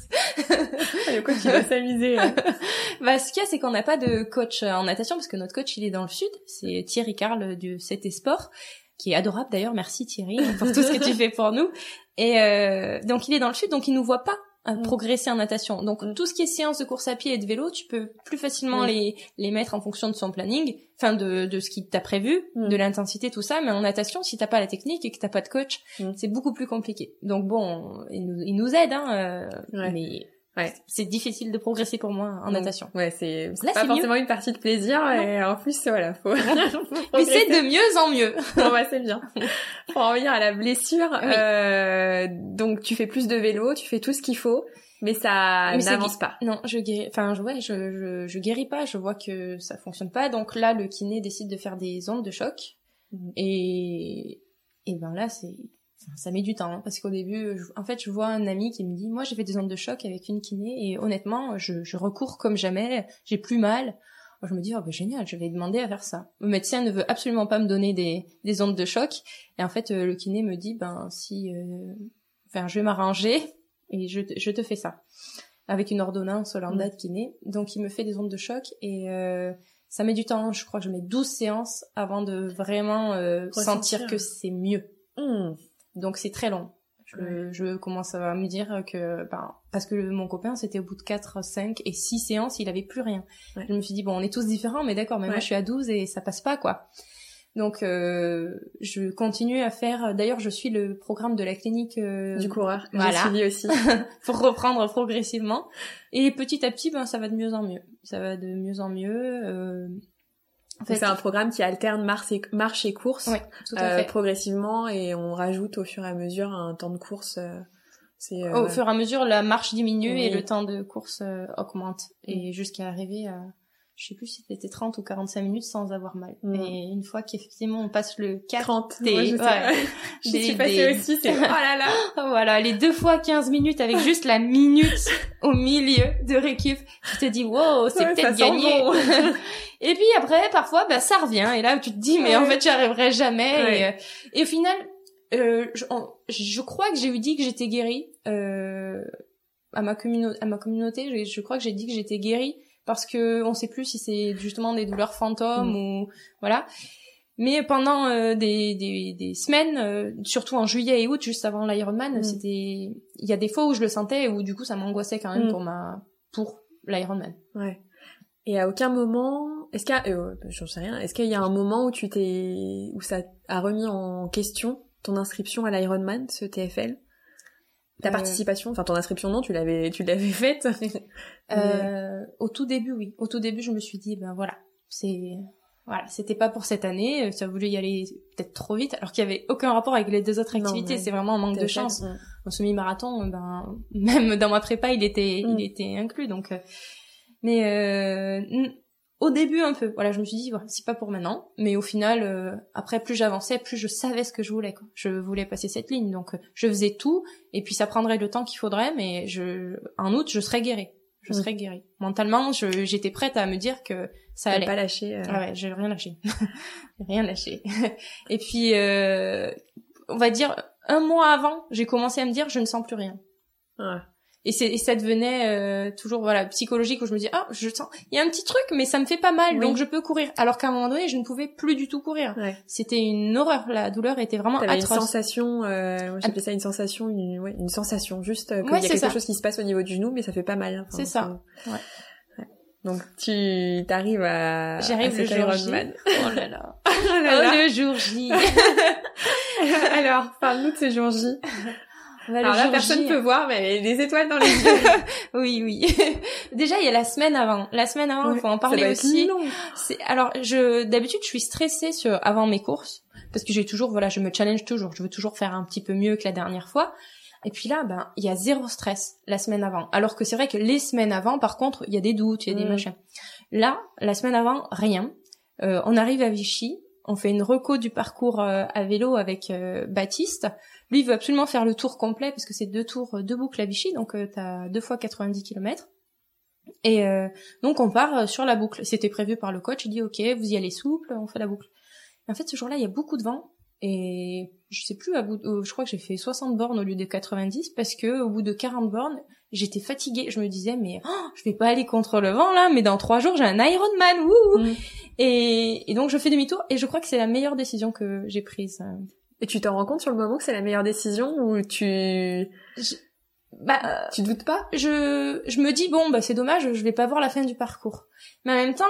Le coach il va s'amuser. euh. [LAUGHS] Bah, ce qu'il y a, c'est qu'on n'a pas de coach euh, en natation parce que notre coach, il est dans le sud. C'est Thierry Carl du CT Sport, qui est adorable d'ailleurs. Merci Thierry pour tout ce que tu fais pour nous. Et euh, donc, il est dans le sud, donc il nous voit pas euh, Mm. progresser en natation. Donc Mm. tout ce qui est séance de course à pied et de vélo, tu peux plus facilement Oui. les les mettre en fonction de son planning, enfin de de ce qu'il t'a prévu, Mm. de l'intensité tout ça, mais en natation si t'as pas la technique et que t'as pas de coach, Mm. c'est beaucoup plus compliqué. Donc bon, il nous, il nous aide hein, euh, Ouais. mais Ouais. c'est difficile de progresser pour moi en Donc, natation. Ouais, c'est pas forcément une partie de plaisir et en plus voilà, faut. [LAUGHS] Mais c'est de mieux en mieux. [LAUGHS] Bon bah c'est bien. Pour en revenir à la blessure, Oui. euh, donc tu fais plus de vélo, tu fais tout ce qu'il faut, mais ça n'avance pas. Non, je guéris, enfin, je, ouais, je, je, je guéris pas, je vois que ça fonctionne pas. Donc là, le kiné décide de faire des ondes de choc. Mhm. Et, et ben là, c'est, ça met du temps. hein, parce qu'au début, je- en fait, je vois un ami qui me dit, moi, j'ai fait des ondes de choc avec une kiné. Et honnêtement, je, je recours comme jamais, j'ai plus mal. Je me dis, oh, bah, génial, je vais demander à faire ça. Le médecin ne veut absolument pas me donner des, des ondes de choc. Et en fait, euh, le kiné me dit, ben, si, euh, enfin, je vais m'arranger et je, te- je te fais ça. Avec une ordonnance lambda de kiné. Donc, il me fait des ondes de choc et, euh, ça met du temps. Je crois que je mets 12 séances avant de vraiment euh, sentir que c'est mieux. Donc, c'est très long. Je, je commence à me dire que, ben, parce que le- mon copain, c'était au bout de 4, 5 et 6 séances, il avait plus rien. Ouais. Je me suis dit, bon, on est tous différents, mais d'accord, mais moi je suis à 12 et ça passe pas, quoi. Donc, euh, je continue à faire, d'ailleurs, je suis le programme de la clinique euh, Du coureur, voilà. suivi aussi. [LAUGHS] pour reprendre progressivement. Et petit à petit, ben, ça va de mieux en mieux. Ça va de mieux en mieux. Euh... En C'est un programme qui alterne marche et, marche et course tout à euh, fait. progressivement et on rajoute au fur et à mesure un temps de course. euh, c'est euh, Au fur et à mesure, la marche diminue et le temps de course augmente. Et jusqu'à arriver à, je sais plus si c'était 30 ou 45 minutes sans avoir mal. Mm. Et une fois qu'effectivement on passe le 4, 30. des- Moi, je sais. ouais. [LAUGHS] Je Des- suis passée des- aussi, c'est oh là là. [LAUGHS] voilà, les deux fois 15 minutes avec juste la minute [LAUGHS] au milieu de récup, tu te dis, wow, c'est Ouais, peut-être gagné. bon. et puis après, parfois, bah, ça revient. Et là, tu te dis, mais en fait, j'y arriverai jamais. Et, euh, et au final, euh, je, on- je crois que j'ai eu dit que j'étais guérie euh, à ma communauté. À ma communauté, je, je crois que j'ai dit que j'étais guérie parce que on sait plus si c'est justement des douleurs fantômes ou voilà. Mais pendant euh, des, des, des semaines, euh, surtout en juillet et août, juste avant l'Ironman, Mm. c'était il y a des fois où je le sentais et où du coup ça m'angoissait quand même Mm. pour ma pour l'Ironman. Ouais. Et à aucun moment, est-ce qu'il y a, euh, j'en sais rien, est-ce qu'il y a un moment où tu t'es, où ça a remis en question ton inscription à l'Ironman, ce TFL? Ta Euh, participation, enfin ton inscription non, tu l'avais, tu l'avais faite. [LAUGHS] Euh, [LAUGHS] au tout début, oui. Au tout début, je me suis dit, ben voilà, c'est voilà, c'était pas pour cette année. Ça voulait y aller peut-être trop vite, alors qu'il y avait aucun rapport avec les deux autres activités. ouais. C'est vraiment un manque de chance. mm. Un semi-marathon, ben [LAUGHS] même dans ma prépa, il était Mm. il était inclus. Donc, euh, mais euh, au début un peu. Voilà, je me suis dit, voilà, c'est pas pour maintenant. Mais au final, euh, après, plus j'avançais, plus je savais ce que je voulais. Quoi. Je voulais passer cette ligne, donc euh, je faisais tout. Et puis ça prendrait le temps qu'il faudrait, mais je en août, je serais guérie. Je Mm. serais guérie. Mentalement, je- j'étais prête à me dire que ça allait. pas lâché. euh, Ah ouais, j'ai rien lâché. [LAUGHS] Rien lâché. [LAUGHS] Et puis, euh, on va dire, un mois avant, j'ai commencé à me dire, je ne sens plus rien. ouais. Et, c'est, et ça devenait euh, toujours voilà psychologique où je me dis ah je sens il y a un petit truc mais ça me fait pas mal Oui. donc je peux courir alors qu'à un moment donné je ne pouvais plus du tout courir Ouais. c'était une horreur la douleur était vraiment T'avais une atroce sensation, euh, j'appelais ça une sensation, une, ouais, une sensation, juste euh, qu'il Ouais, y a quelque ça. chose qui se passe au niveau du genou, mais ça fait pas mal. Enfin, C'est ça. Donc tu t'arrives à, J'arrive à le jour J. [LAUGHS] [LAUGHS] Oh là là Oh oh là là. le jour J [LAUGHS] Alors, parle-nous de ce jour J. Bah, le Alors là, jour personne J, peut voir, mais des étoiles dans les yeux. [LAUGHS] oui oui. [LAUGHS] Déjà il y a la semaine avant. La semaine avant il Ouais. faut en parler aussi. C'est alors je d'habitude je suis stressée sur avant mes courses parce que j'ai toujours voilà je me challenge toujours. Je veux toujours faire un petit peu mieux que la dernière fois. Et puis là ben il y a zéro stress la semaine avant. Alors que c'est vrai que les semaines avant par contre il y a des doutes il y a des machins. Là la semaine avant rien. Euh, on arrive à Vichy on fait une reco du parcours euh, à vélo avec euh, Baptiste lui il veut absolument faire le tour complet parce que c'est deux tours euh, deux boucles à Vichy donc euh, t'as deux fois 90 kilomètres et euh, donc on part sur la boucle. C'était prévu par le coach. Il dit ok, vous y allez souple, on fait la boucle. Et en fait, ce jour-là, il y a beaucoup de vent et je sais plus à bout. je crois que j'ai fait 60 bornes au lieu de 90 parce que au bout de 40 bornes, j'étais fatiguée. Je me disais mais oh, je vais pas aller contre le vent là, mais dans trois jours j'ai un Ironman. Wouh Mm. et, et donc je fais demi-tour et je crois que c'est la meilleure décision que j'ai prise. euh. Et tu t'en rends compte sur le moment que c'est la meilleure décision ou tu Bah tu doutes pas? je, je me dis bon bah c'est dommage je vais pas voir la fin du parcours mais en même temps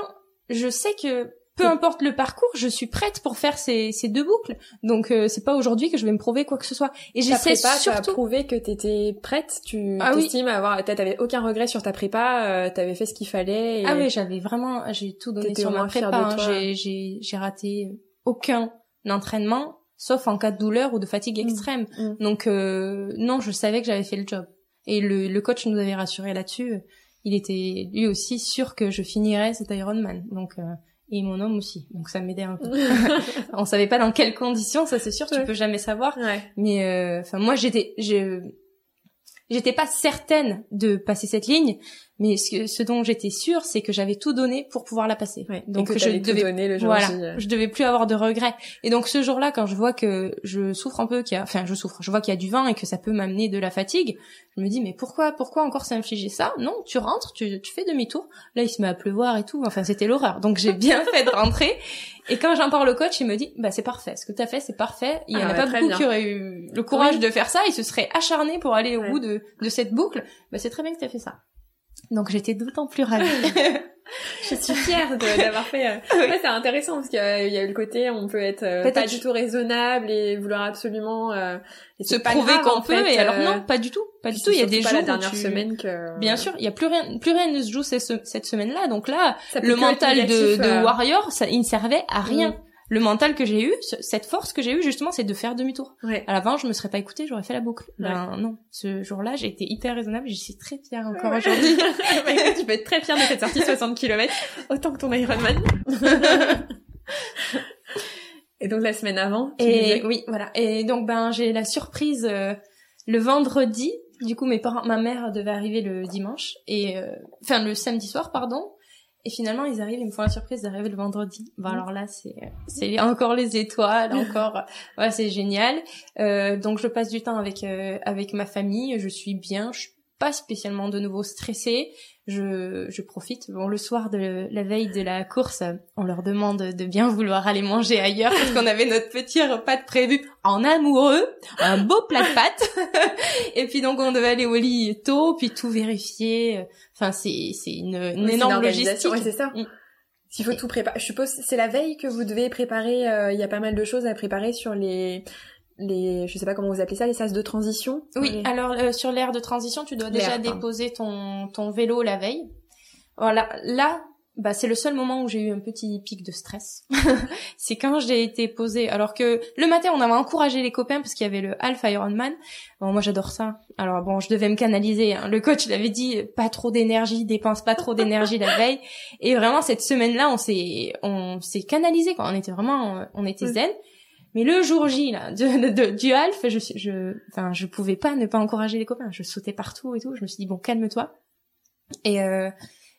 je sais que peu Oui. importe le parcours je suis prête pour faire ces, ces deux boucles donc euh, c'est pas aujourd'hui que je vais me prouver quoi que ce soit et j'essaie prépa, tu surtout prouvé que t'étais prête, tu Ah oui. t'estimes avoir, t'as- t'avais aucun regret sur ta prépa, euh, t'avais fait ce qu'il fallait. Et... ah oui j'avais vraiment j'ai tout donné sur ma prépa hein. j'ai j'ai raté aucun entraînement sauf en cas de douleur ou de fatigue Mm. extrême Mm. donc euh, non je savais que j'avais fait le job et le, le coach nous avait rassuré là-dessus il était lui aussi sûr que je finirais cet Ironman donc euh, et mon homme aussi. Donc ça m'aidait un peu. [LAUGHS] On savait pas dans quelles conditions ça c'est sûr. Tu Ouais. peux jamais savoir. Ouais. mais euh, enfin moi j'étais je j'étais pas certaine de passer cette ligne mais ce, que- ce dont j'étais sûre c'est que j'avais tout donné pour pouvoir la passer Ouais. donc que je t'avais tout devais donné le jour voilà, euh. je devais plus avoir de regrets. Et donc ce jour-là, quand je vois que je souffre un peu, qu'il y a, enfin je souffre, je vois qu'il y a du vent et que ça peut m'amener de la fatigue, je me dis mais pourquoi, pourquoi encore s'infliger ça? Non, tu rentres, tu, tu fais demi-tour. Là, il se met à pleuvoir et tout. Enfin, c'était l'horreur. Donc j'ai [LAUGHS] bien fait de rentrer. Et quand j'en parle au coach, il me dit bah c'est parfait, ce que t'as fait, c'est parfait. Il y en Ah a ouais, pas beaucoup bien. qui auraient eu le courage Oui. de faire ça. Ils se seraient acharnés pour aller au Ouais. bout de, de cette boucle. Bah c'est très bien que t'as fait ça. Donc j'étais d'autant plus ravie. [LAUGHS] [LAUGHS] Je suis fière d'avoir fait. euh, [LAUGHS] Ouais, c'est intéressant parce qu'il y a, il y a eu le côté, on peut être euh, pas du tout raisonnable et vouloir absolument euh, et se prouver qu'on peut fait, et alors euh, non pas du tout pas du tout il y a des jours la dernière tu- semaine que bien sûr il y a plus rien plus rien ne se joue cette, cette semaine là donc là Ça le mental de, négatif, de euh, warrior ça il ne servait à rien Mm. Le mental que j'ai eu ce- cette force que j'ai eu justement c'est de faire demi-tour Ouais. à l'avant je me serais pas écoutée j'aurais fait la boucle ben non ce jour-là j'ai été hyper raisonnable je suis très fière encore Ouais. aujourd'hui [LAUGHS] [LAUGHS] tu peux être très fière de cette sortie 60 km, autant que ton Ironman. [LAUGHS] et donc la semaine avant, tu Et disais- oui, voilà. Et donc ben j'ai la surprise euh, le vendredi. Du coup, mes parents, ma mère devait arriver le dimanche et euh, enfin le samedi soir, pardon. Et finalement, ils arrivent, ils me font la surprise d'arriver le vendredi. Ben alors là, c'est c'est encore les étoiles, [LAUGHS] encore. ouais, c'est génial. Euh, donc je passe du temps avec euh, avec ma famille. Je suis bien. Je suis pas spécialement de nouveau stressée. Je, je profite. Bon, le soir de la veille de la course, on leur demande de bien vouloir aller manger ailleurs parce qu'on avait notre petit repas de prévu en amoureux, un beau plat de pâtes. [LAUGHS] Et puis donc on devait aller au lit tôt, puis tout vérifier. Enfin, c'est c'est une, une Oui, c'est énorme logistique. ouais, c'est ça. Mm. S'il faut tout préparer, je suppose c'est la veille que vous devez préparer. euh, Il y a pas mal de choses à préparer sur les les, je sais pas comment vous appelez ça, les sas de transition. Oui, Les- alors euh, sur l'aire de transition, tu dois déjà déposer ton, ton vélo la veille. Voilà, là, bah, c'est le seul moment où j'ai eu un petit pic de stress. [LAUGHS] c'est quand j'ai été posée, alors que le matin, on avait encouragé les copains parce qu'il y avait le Alpha Ironman. Bon, moi, j'adore ça. Alors bon, je devais me canaliser. hein. Le coach l'avait dit, pas trop d'énergie, dépense pas trop d'énergie la veille. Et vraiment, cette semaine-là, on s'est, on s'est canalisé. Quoi. On était vraiment, euh, on était zen. Mais le jour J là, de, de- du Alf, je, je, enfin, je pouvais pas ne pas encourager les copains. Je sautais partout et tout. Je me suis dit bon, calme-toi. Et euh,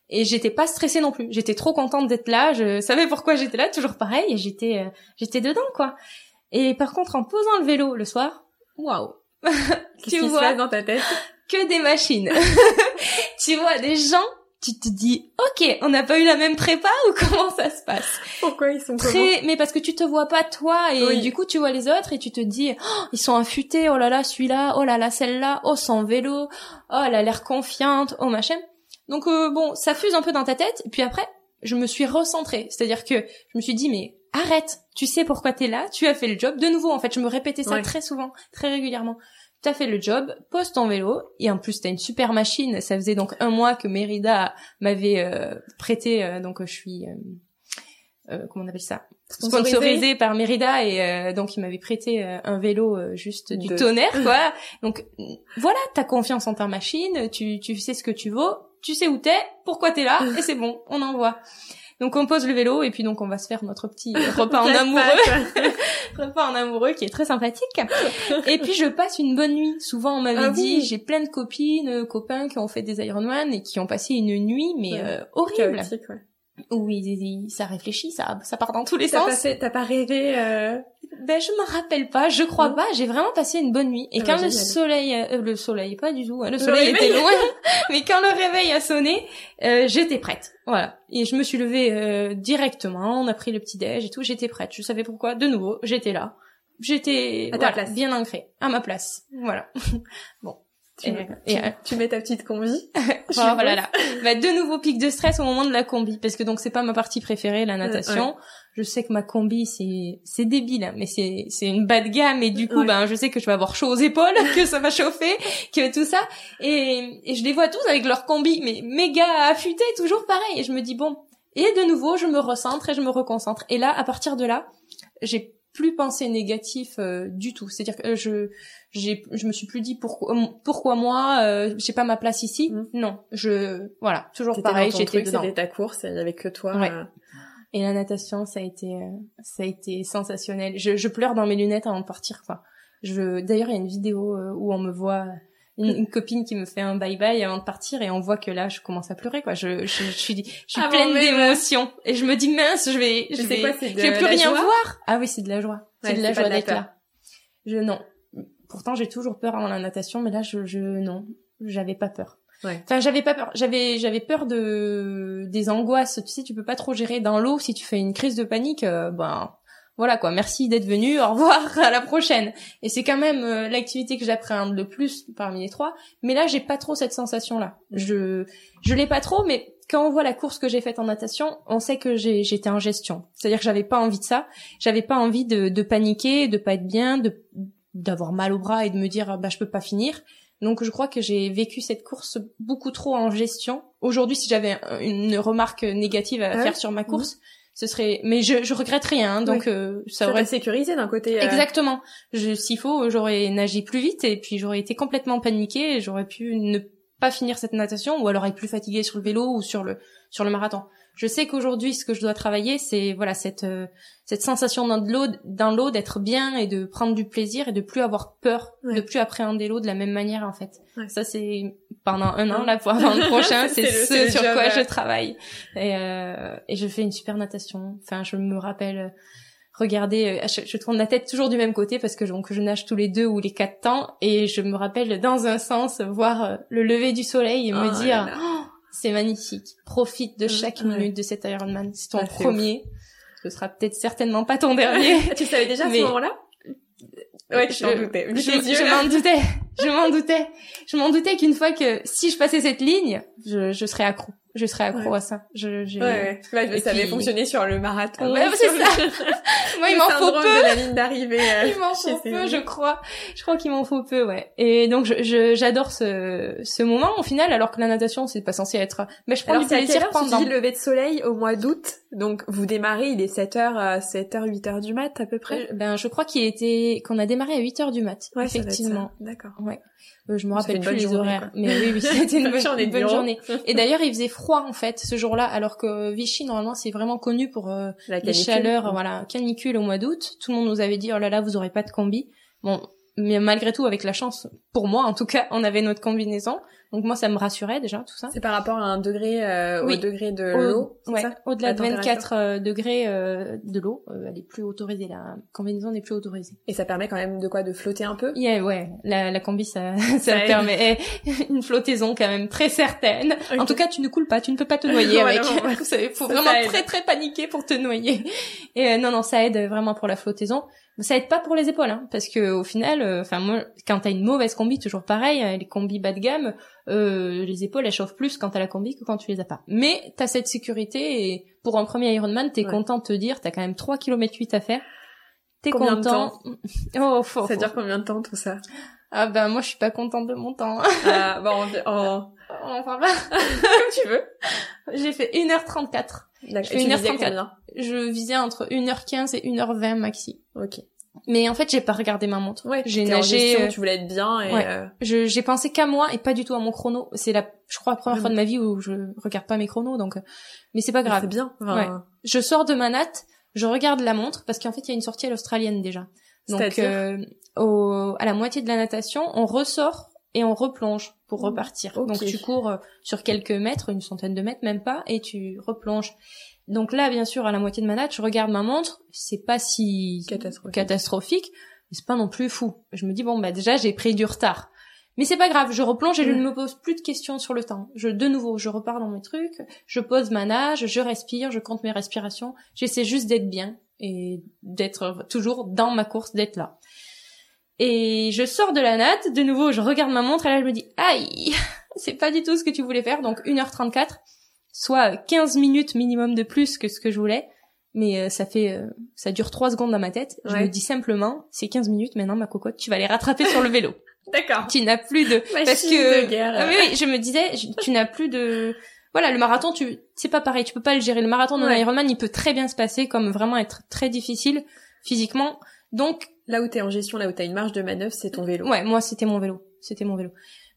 et j'étais pas stressée non plus. J'étais trop contente d'être là. Je savais pourquoi j'étais là, toujours pareil. Et j'étais, euh, j'étais dedans quoi. Et par contre, en posant le vélo le soir, waouh, [LAUGHS] tu vois. dans ta tête? Que des machines. [LAUGHS] tu vois des gens, tu te dis, ok, on n'a pas eu la même prépa ou [LAUGHS] comment ça se passe Pourquoi ils sont Très, mais parce que tu te vois pas toi et du coup tu vois les autres et tu te dis, oh, ils sont affûtés, oh là là, celui-là, oh là là, celle-là, oh son vélo, oh elle a l'air confiante, oh machin. Donc euh, bon, ça fuse un peu dans ta tête et puis après, je me suis recentrée, c'est-à-dire que je me suis dit mais arrête, tu sais pourquoi t'es là, tu as fait le job. De nouveau, en fait, je me répétais ça très souvent, très régulièrement. Tu as fait le job, pose ton vélo, et en plus t'as une super machine. Ça faisait donc un mois que Mérida m'avait euh, prêté, euh, donc je suis, euh, comment on appelle ça? Sponsorisé, par Mérida et donc il m'avait prêté un vélo juste du tonnerre quoi. Donc voilà, t'as confiance en ta machine, tu, tu sais ce que tu vaux, tu sais où t'es, pourquoi t'es là? Et c'est bon, on envoie. Donc on pose le vélo et puis donc on va se faire notre petit [LAUGHS] repas en amoureux, [LAUGHS] repas en amoureux qui est très sympathique. et puis je passe une bonne nuit. Souvent on m'avait ah dit j'ai plein de copines, euh, copains qui ont fait des Ironman et qui ont passé une nuit mais euh, horrible. Oui, ça réfléchit, ça, ça part dans tous les sens. T'as pas rêvé euh... Ben je me rappelle pas, je crois pas. J'ai vraiment passé une bonne nuit. Et ah quand bah, le soleil, euh, le soleil, pas du tout, hein, le soleil était loin. [LAUGHS] mais quand le réveil a sonné, euh, j'étais prête. Voilà. Et je me suis levée euh, directement. On a pris le petit déj et tout. J'étais prête. Je savais pourquoi. De nouveau, j'étais là. J'étais bien ancrée, à ma place. Voilà. [LAUGHS] bon. Tu, et, euh, tu, mets ta petite combi. [LAUGHS] voilà là. Bah, de nouveaux pics de stress au moment de la combi parce que donc c'est pas ma partie préférée la natation. Je sais que ma combi c'est c'est débile hein, mais c'est c'est une bas de gamme et du coup ben je sais que je vais avoir chaud aux épaules, [LAUGHS] que ça va chauffer, que tout ça. Et et je les vois tous avec leur combi mais méga affûté toujours pareil. Et je me dis bon et de nouveau je me recentre et je me reconcentre. Et là à partir de là j'ai plus pensé négatif euh, du tout. C'est-à-dire que je j'ai je me suis plus dit pourquoi pourquoi moi euh, j'ai pas ma place ici. Mm. Non, je voilà, toujours pareil, j'étais. C'était ta course, il y avait que toi. Euh. Et la natation, ça a été ça a été sensationnel. Je, je pleure dans mes lunettes avant de partir quoi. Je d'ailleurs, il y a une vidéo où on me voit [LAUGHS] une, copine qui me fait un bye bye avant de partir et on voit que là je commence à pleurer quoi. Je je, je suis je suis ah pleine d'émotions. Et je me dis mince je vais je vais je vais plus rien voir. Ah oui c'est de la joie. C'est de la joie d'être là je non. Pourtant j'ai toujours peur avant la natation mais là je je non. J'avais pas peur. Ouais. Enfin, j'avais pas peur. J'avais j'avais peur de des angoisses. Tu sais, tu peux pas trop gérer dans l'eau. Si tu fais une crise de panique, euh, ben voilà quoi, merci d'être venu, au revoir, [LAUGHS] à la prochaine. Et c'est quand même euh, l'activité que j'appréhende le plus parmi les trois. Mais là, j'ai pas trop cette sensation-là. Je je l'ai pas trop, mais quand on voit la course que j'ai faite en natation, on sait que j'étais en gestion. C'est-à-dire que j'avais pas envie de ça. J'avais pas envie de, de paniquer, de pas être bien, de d'avoir mal au bras et de me dire bah je peux pas finir. Donc je crois que j'ai vécu cette course beaucoup trop en gestion. Aujourd'hui, si j'avais une remarque négative à faire sur ma course, ce serait mais je je regrette rien donc euh, ça aurait sécurisé d'un côté euh. exactement. Je s'il faut j'aurais nagé plus vite et puis j'aurais été complètement paniquée et j'aurais pu ne pas finir cette natation ou alors être plus fatiguée sur le vélo ou sur le sur le marathon. Je sais qu'aujourd'hui ce que je dois travailler c'est voilà cette euh, cette sensation dans l'eau dans l'eau d'être bien et de prendre du plaisir et de plus avoir peur de plus appréhender l'eau de la même manière en fait. Ça c'est pendant un an là pour le prochain [LAUGHS] c'est ce sur quoi je travaille et euh, et je fais une super natation enfin je me rappelle regardez, euh, je, tourne la tête toujours du même côté parce que donc je nage tous les deux ou les quatre temps et je me rappelle dans un sens voir euh, le lever du soleil et me oh dire oh, c'est magnifique. Profite de chaque minute de cet Ironman. C'est ton premier. Ce sera peut-être certainement pas ton dernier. [LAUGHS] tu savais déjà à ce moment-là? Ouais, je m'en doutais. Je, m'en doutais. Je m'en doutais. Je m'en doutais qu'une fois que si je passais cette ligne, je, je serais accro je serais accro à ça. Je, j'ai... Ouais, ouais. ça avait fonctionné sur le marathon. Ouais, [LAUGHS] c'est ça. [LAUGHS] Moi, il m'en faut peu. de la ligne d'arrivée. [LAUGHS] Euh, il m'en faut peu, je crois. Je crois qu'il m'en faut peu, ouais. Et donc, je, j'adore ce, ce moment, au final, alors que la natation, c'est pas censé être, mais je prends alors, du plaisir pendant. Tu dis lever de soleil au mois d'août? Donc, vous démarrez, il est 7h, 7h, 8h du mat, à peu près? Euh, ben, je crois qu'il était, qu'on a démarré à 8h du mat. Ouais, effectivement. D'accord. Ouais. Euh, je me rappelle plus les horaires, mais oui, oui, [LAUGHS] c'était une, bonne, journée. Et [LAUGHS] d'ailleurs, il faisait froid en fait ce jour-là, alors que Vichy normalement c'est vraiment connu pour euh, la les chaleurs, voilà, canicule au mois d'août. Tout le monde nous avait dit oh là là, vous aurez pas de combi. Bon, mais malgré tout, avec la chance, pour moi en tout cas, on avait notre combinaison. Donc moi, ça me rassurait déjà tout ça. C'est par rapport à un degré euh, Oui. au degré de Au- l'eau, ouais, au-delà de température 24 euh, degrés euh, de l'eau, euh, elle est plus autorisée. La combinaison n'est plus autorisée. Et ça permet quand même de quoi? De flotter un peu? Yeah, ouais, la, la combi, ça, [LAUGHS] ça, permet [LAUGHS] une flottaison quand même très certaine. En tout cas, tu ne coules pas, tu ne peux pas te noyer [LAUGHS] avec. Il faut vraiment très très paniquer pour te noyer. Et euh, non, non, ça aide vraiment pour la flottaison. Ça aide pas pour les épaules, hein, parce que au final, euh, enfin moi, quand t'as une mauvaise combi, toujours pareil, euh, les combis bas de gamme, euh, les épaules elles chauffent plus quand t'as la combi que quand tu les as pas. Mais t'as cette sécurité et pour un premier Ironman, t'es Ouais. content de te dire, t'as quand même 3 km 8 à faire. T'es Combien de content. [LAUGHS] oh, faut, Ça faut- dure combien de temps tout ça? Ah ben moi je suis pas contente de mon temps. ah, Bon, [LAUGHS] on, on- On parle pas. comme tu veux. J'ai fait 1h34. D'accord. Je Et fais tu une heure disais 34. combien Je visais entre 1h15 et 1h20 maxi. Ok. Mais en fait, j'ai pas regardé ma montre. Ouais, J'ai nagé, gestion, euh, tu voulais être bien et ouais. euh, Je j'ai pensé qu'à moi et pas du tout à mon chrono. C'est la je crois la première Ouais. fois de ma vie où je regarde pas mes chronos donc euh, mais c'est pas grave. c'est bien. Enfin, Je sors de ma natte, je regarde la montre parce qu'en fait, il y a une sortie à l'australienne déjà. Donc euh, au, à la moitié de la natation, on ressort et on replonge pour Mmh. repartir. Donc tu cours euh, sur quelques mètres, une centaine de mètres même pas, et tu replonges. Donc là, bien sûr, à la moitié de ma natte, je regarde ma montre, c'est pas si Catastrophique. catastrophique, mais c'est pas non plus fou. Je me dis bon bah déjà j'ai pris du retard. Mais c'est pas grave, je replonge et je ne me pose plus de questions sur le temps. Je de nouveau, je repars dans mes trucs, je pose ma nage, je respire, je compte mes respirations, j'essaie juste d'être bien et d'être toujours dans ma course, d'être là. Et je sors de la natte, de nouveau, je regarde ma montre et là je me dis aïe, [LAUGHS] c'est pas du tout ce que tu voulais faire, donc 1h34, soit 15 minutes minimum de plus que ce que je voulais. Mais euh, ça fait, euh, ça dure 3 secondes dans ma tête. Je Ouais. me dis simplement, c'est 15 minutes maintenant, ma cocotte, tu vas les rattraper sur le vélo. [LAUGHS] D'accord. Tu n'as plus de, parce que, de guerre. Ah oui, oui, je me disais, je- tu n'as plus de, voilà, le marathon, tu, c'est pas pareil, tu peux pas le gérer. Le marathon d'un Ouais. Ironman, il peut très bien se passer comme vraiment être très difficile physiquement. Donc, Là où t'es en gestion, là où t'as une marge de manœuvre, c'est ton vélo. ouais, moi, c'était mon vélo. C'était mon vélo.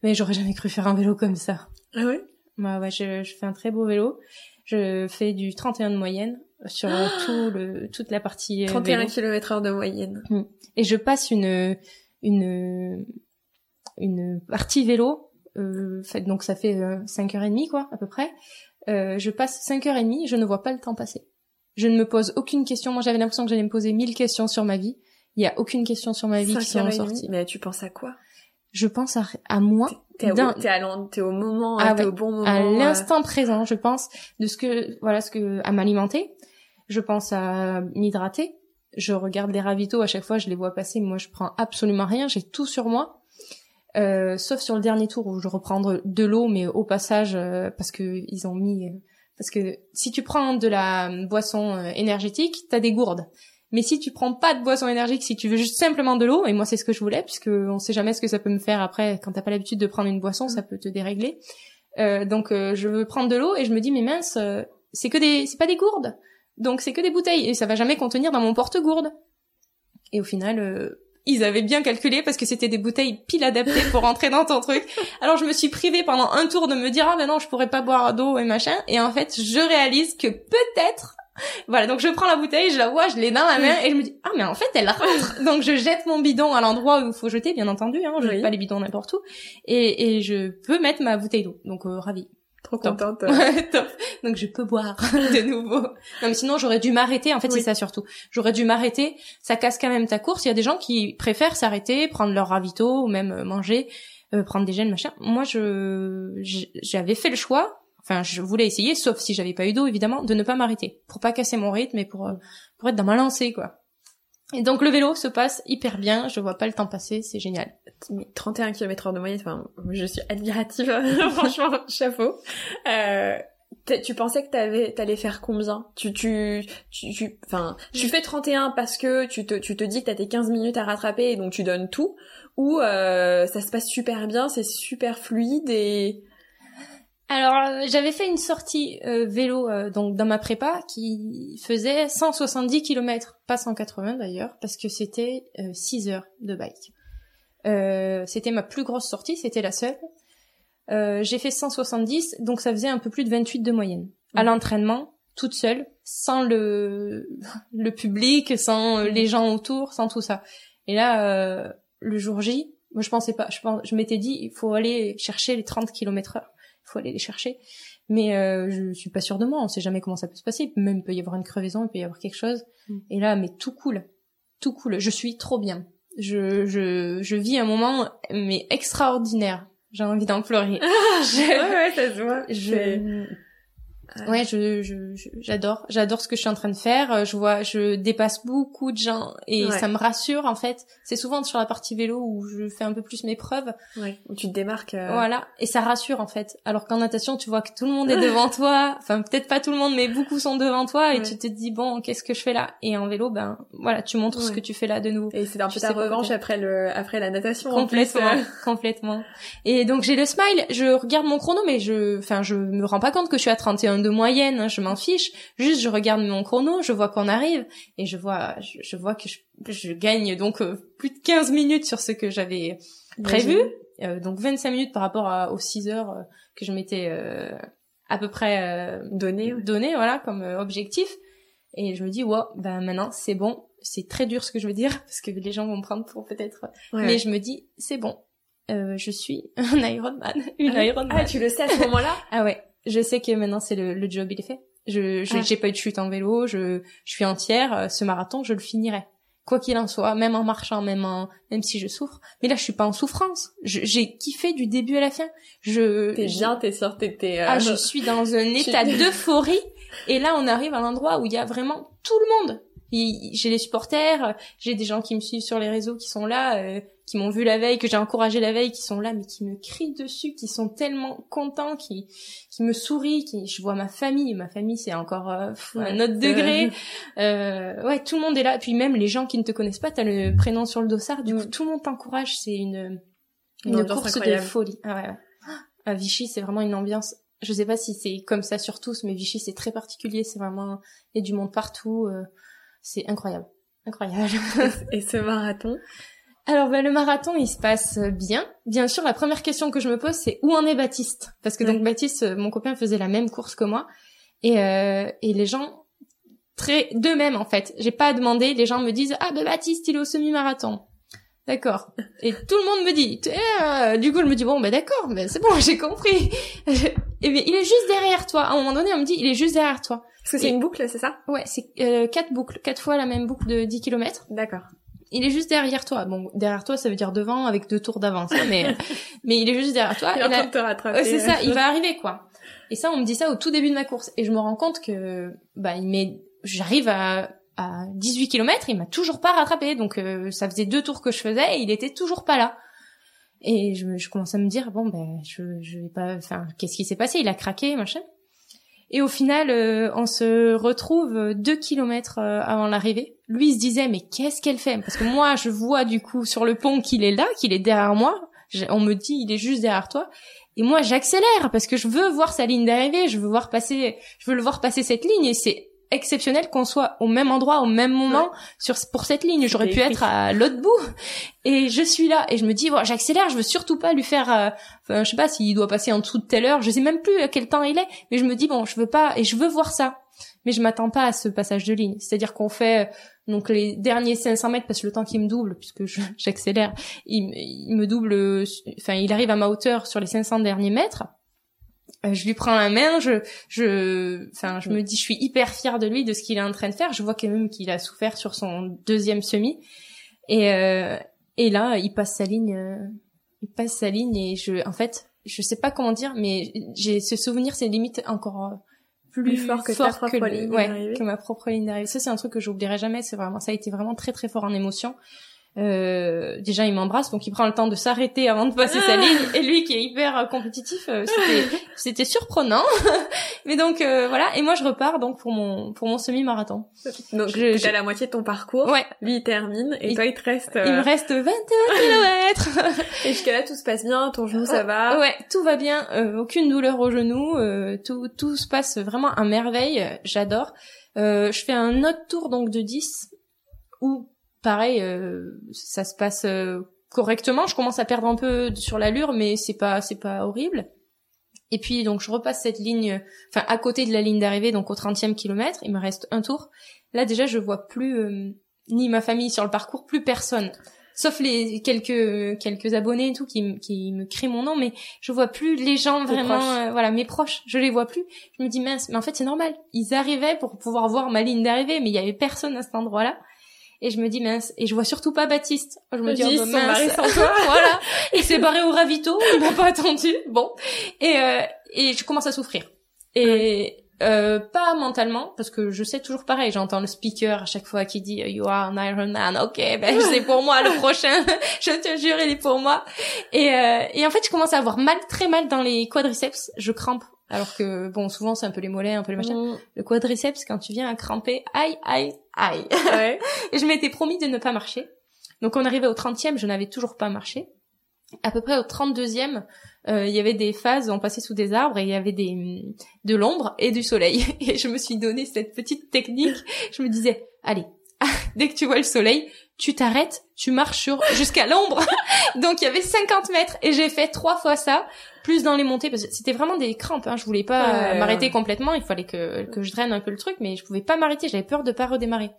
Mais j'aurais jamais cru faire un vélo comme ça. Ah ouais? Moi, ouais, je, je fais un très beau vélo. Je fais du 31 de moyenne sur euh, [GASPS] tout le, toute la partie euh, 31 vélo. km heure de moyenne. Et je passe une, une, une partie vélo, euh, fait, donc ça fait euh, 5h30 quoi, à peu près. Euh, je passe 5h30, je ne vois pas le temps passer. Je ne me pose aucune question. Moi, j'avais l'impression que j'allais me poser 1000 questions sur ma vie. Il y a aucune question sur ma vie qui sont sorties. Mais tu penses à quoi? Je pense à, à moi, T'es au, moment, Ah ouais. au bon moment. à euh, l'instant présent, je pense de ce que, voilà, ce que, à m'alimenter. Je pense à m'hydrater. Je regarde les ravitaux à chaque fois, je les vois passer. Moi, je prends absolument rien. J'ai tout sur moi. Euh, sauf sur le dernier tour où je reprends de de l'eau, mais au passage, euh, parce que ils ont mis, euh, parce que si tu prends de la boisson euh, énergétique, t'as des gourdes. Mais si tu prends pas de boisson énergique, si tu veux juste simplement de l'eau, et moi c'est ce que je voulais, puisque on sait jamais ce que ça peut me faire après quand t'as pas l'habitude de prendre une boisson, ça peut te dérégler. Euh, donc euh, je veux prendre de l'eau et je me dis mais mince, euh, c'est que des, c'est pas des gourdes, donc c'est que des bouteilles et ça va jamais contenir dans mon porte-gourde. Et au final, euh, ils avaient bien calculé parce que c'était des bouteilles pile adaptées pour rentrer dans ton truc. Alors je me suis privée pendant un tour de me dire ah ben non je pourrais pas boire d'eau et machin. Et en fait je réalise que peut-être voilà, donc je prends la bouteille, je la vois, je l'ai dans la main et je me dis ah mais en fait elle rentre. [LAUGHS] [LAUGHS] donc je jette mon bidon à l'endroit où il faut jeter, bien entendu, hein, je Oui. jette pas les bidons n'importe où et, et je peux mettre ma bouteille d'eau. Donc euh, ravi. Trop Top. contente. [LAUGHS] Top. Donc je peux boire de nouveau. Non mais sinon j'aurais dû m'arrêter. En fait Oui. c'est ça surtout. J'aurais dû m'arrêter. Ça casse quand même ta course. Il y a des gens qui préfèrent s'arrêter, prendre leur ravito ou même euh, manger, euh, prendre des gènes machin. Moi je j'avais fait le choix. Enfin je voulais essayer, sauf si j'avais pas eu d'eau évidemment, de ne pas m'arrêter pour pas casser mon rythme et pour euh, pour être dans ma lancée quoi. Et donc le vélo se passe hyper bien. Je vois pas le temps passer. C'est génial. Mais 31 km heure de moyenne, enfin, je suis admirative, [LAUGHS] franchement, chapeau. Euh, tu pensais que t'avais, t'allais faire combien? Tu, tu, tu, tu, enfin, tu fais 31 parce que tu te, tu te dis que t'as tes 15 minutes à rattraper et donc tu donnes tout, ou euh, ça se passe super bien, c'est super fluide et... Alors euh, j'avais fait une sortie euh, vélo euh, donc dans ma prépa qui faisait 170 km, pas 180 d'ailleurs, parce que c'était 6 heures de bike. Euh, c'était ma plus grosse sortie, c'était la seule. Euh, j'ai fait 170, donc ça faisait un peu plus de 28 de moyenne. À l'entraînement, toute seule, sans le [LAUGHS] le public, sans euh, les gens autour, sans tout ça. Et là, euh, le jour J, Moi, je pensais pas. Je, pense, je m'étais dit, il faut aller chercher les 30 km heure. Faut aller les chercher. Mais euh, je suis pas sûre de moi. On sait jamais comment ça peut se passer. Même il peut y avoir une crevaison, il peut y avoir quelque chose. Mm. Et là, mais tout cool, tout cool. Je suis trop bien. Je je je vis un moment mais extraordinaire. J'ai envie d'en pleurer. [LAUGHS] Je- ouais, ça se voit. je ouais je je- je- j'adore j'adore ce que je suis en train de faire Euh, je vois je dépasse beaucoup de gens et Ouais. ça me rassure en fait c'est souvent sur la partie vélo où je fais un peu plus mes preuves Ouais. Où tu te démarques. euh, voilà et ça rassure en fait alors qu'en natation tu vois que tout le monde est devant [LAUGHS] toi enfin peut-être pas tout le monde mais beaucoup sont devant toi et Ouais. tu te dis bon qu'est-ce que je fais là? Et en vélo ben voilà tu montres ce que tu fais là de nouveau Et c'est un peu ta revanche après le après la natation. en complètement plus, euh. [LAUGHS] complètement et donc j'ai le smile je regarde mon chrono mais je enfin je me rends pas compte que je suis à 31 de moyenne hein, je m'en fiche. Juste je regarde mon chrono je vois qu'on arrive et je vois je, je vois que je, je gagne donc euh, plus de 15 minutes sur ce que j'avais prévu. Euh, donc 25 minutes par rapport à, aux 6 heures euh, que je m'étais euh, à peu près euh, Donné. donné voilà comme euh, objectif. Et je me dis ouais ben maintenant c'est bon. C'est très dur ce que je veux dire [LAUGHS] parce que les gens vont me prendre pour peut-être Ouais. mais je me dis, c'est bon, euh, je suis [LAUGHS] un Ironman, une Ah, Ironman. Ah, tu le sais à ce moment-là [LAUGHS] Ah ouais, je sais que maintenant c'est le, le job, il est fait. Je je- Ah. j'ai pas eu de chute en vélo, je je suis entière. euh, Ce marathon, je le finirai, quoi qu'il en soit, même en marchant, même en même si je souffre. Mais là, je suis pas en souffrance. J'ai kiffé du début à la fin. Je T'es bien, t'es sûr, t'es... euh, ah, je suis dans un [LAUGHS] état [LAUGHS] d'euphorie. Et là, on arrive à l'endroit où il y a vraiment tout le monde. J'ai les supporters, j'ai des gens qui me suivent sur les réseaux qui sont là, euh, qui m'ont vu la veille, que j'ai encouragé la veille, qui sont là, mais qui me crient dessus, qui sont tellement contents, qui, qui me sourient, qui, je vois ma famille. Ma famille, c'est encore euh, pff, un autre degré. Euh, ouais, tout le monde est là. Puis même les gens qui ne te connaissent pas, t'as le prénom sur le dossard. Du coup, tout le monde t'encourage. C'est une, Une course incroyable. de folie. Ah ouais, ouais. À Vichy, c'est vraiment une ambiance. Je sais pas si c'est comme ça sur tous, mais Vichy, c'est très particulier. C'est vraiment, il y a du monde partout. euh, c'est incroyable. Incroyable. Et ce marathon Alors, ben, le marathon, il se passe bien. Bien sûr, la première question que je me pose, c'est où en est Baptiste? Parce que donc. Baptiste, euh, mon copain, faisait la même course que moi. Et, euh, et les gens, très d'eux-mêmes en fait. J'ai pas demandé. Les gens me disent ah ben Baptiste, il est au semi-marathon. D'accord. Et tout le monde me dit. Euh, du coup, je me dis bon ben d'accord, ben c'est bon, [LAUGHS] j'ai compris. et bien, il est juste derrière toi. À un moment donné, on me dit il est juste derrière toi. Parce que c'est une boucle, c'est ça? Ouais, c'est euh, quatre boucles, quatre fois la même boucle de 10 km. D'accord. Il est juste derrière toi. Bon, derrière toi, ça veut dire devant avec deux tours d'avance, hein, mais [LAUGHS] mais il est juste derrière toi. Il est en train de te rattraper. Ouais, c'est ça, il va arriver quoi. Et ça, on me dit ça au tout début de ma course, et je me rends compte que bah il met, j'arrive à à 18 km, il m'a toujours pas rattrapé, donc euh, ça faisait deux tours que je faisais, et il était toujours pas là. Et je, je commence à me dire bon ben je je vais pas, enfin qu'est-ce qui s'est passé? Il a craqué machin. Et au final, euh, on se retrouve deux kilomètres euh, avant l'arrivée. Lui il se disait mais qu'est-ce qu'elle fait? Parce que moi je vois du coup sur le pont qu'il est là, qu'il est derrière moi. On me dit il est juste derrière toi. Et moi j'accélère parce que je veux voir sa ligne d'arrivée, je veux voir passer, je veux le voir passer cette ligne et c'est exceptionnel qu'on soit au même endroit au même moment sur pour cette ligne. J'aurais pu être à l'autre bout et je suis là et je me dis bon, j'accélère, je veux surtout pas lui faire euh, enfin je sais pas s'il doit passer en dessous de telle heure, je sais même plus à quel temps il est, mais je me dis bon, je veux pas et je veux voir ça. Mais je m'attends pas à ce passage de ligne. C'est-à-dire qu'on fait euh, donc les derniers 500 mètres parce que le temps qu'il me double puisque [LAUGHS] j'accélère, il, me- il me double euh, enfin il arrive à ma hauteur sur les 500 derniers mètres. Euh, je lui prends la main, je, je, enfin, je me dis, je suis hyper fière de lui, de ce qu'il est en train de faire. Je vois quand même qu'il a souffert sur son deuxième semi. Et, euh, et là, il passe sa ligne, euh, il passe sa ligne et je, en fait, je sais pas comment dire, mais j'ai ce souvenir, c'est limite encore euh, plus, Plus fort que ta propre le- ligne ouais, que ma propre ligne d'arrivée. Ça, c'est un truc que j'oublierai jamais. C'est vraiment, ça a été vraiment très très fort en émotion. Euh, déjà il m'embrasse donc il prend le temps de s'arrêter avant de passer sa Ah. ligne et lui qui est hyper euh, compétitif euh, c'était [LAUGHS] surprenant [LAUGHS] mais donc euh, voilà et moi je repars donc pour mon pour mon semi marathon Donc, Je- à la moitié de ton parcours. ouais Lui, il termine. Et Il- toi, il te reste... il euh, me reste 21 [LAUGHS] kilomètres Et jusqu'à là, tout se passe bien. Ton genou, ça va. ouais tout va bien euh, aucune douleur au genou euh, tout tout se passe vraiment à merveille euh, j'adore euh, je fais un autre tour donc de 10 où pareil euh, ça se passe euh, correctement je commence à perdre un peu sur l'allure mais c'est pas c'est pas horrible et puis donc je repasse cette ligne enfin à côté de la ligne d'arrivée donc au 30e kilomètre il me reste un tour là déjà je vois plus euh, ni ma famille sur le parcours plus personne sauf les quelques quelques abonnés et tout qui me- qui me crient mon nom, mais je vois plus les gens vraiment, euh, voilà, mes proches, je les vois plus. Je me dis mince, mais en fait c'est normal. Ils arrivaient pour pouvoir voir ma ligne d'arrivée, mais il y avait personne à cet endroit-là. Et je me dis mince, et je vois surtout pas Baptiste. Je me dis Ils oh, bah, mince. sans toi. [LAUGHS] voilà, il s'est barré au ravito, il m'a pas attendu. Bon, et euh, et je commence à souffrir. Et euh, pas mentalement parce que je sais toujours pareil. J'entends le speaker à chaque fois qui dit You are an Iron Man. Ok, ben [LAUGHS] c'est pour moi le prochain. [LAUGHS] je te jure, il est pour moi. Et euh, et en fait, je commence à avoir mal, très mal dans les quadriceps. Je crampe. Alors que bon, souvent c'est un peu les mollets, un peu les machins. Mm. Le quadriceps, quand tu viens à cramper, aïe, aïe, aïe. Ouais. [LAUGHS] Et je m'étais promis de ne pas marcher. Donc on arrivait au 30e, je n'avais toujours pas marché. À peu près au 32e, euh, il y avait des phases, on passait sous des arbres et il y avait des de l'ombre et du soleil. [LAUGHS] Et je me suis donné cette petite technique. Je me disais, allez, [LAUGHS] dès que tu vois le soleil, tu t'arrêtes, tu marches sur jusqu'à l'ombre. [LAUGHS] Donc il y avait 50 mètres et j'ai fait trois fois ça, plus dans les montées parce que c'était vraiment des crampes. Hein. Je voulais pas euh, m'arrêter complètement. Il fallait que que je draine un peu le truc, mais je pouvais pas m'arrêter. J'avais peur de pas redémarrer.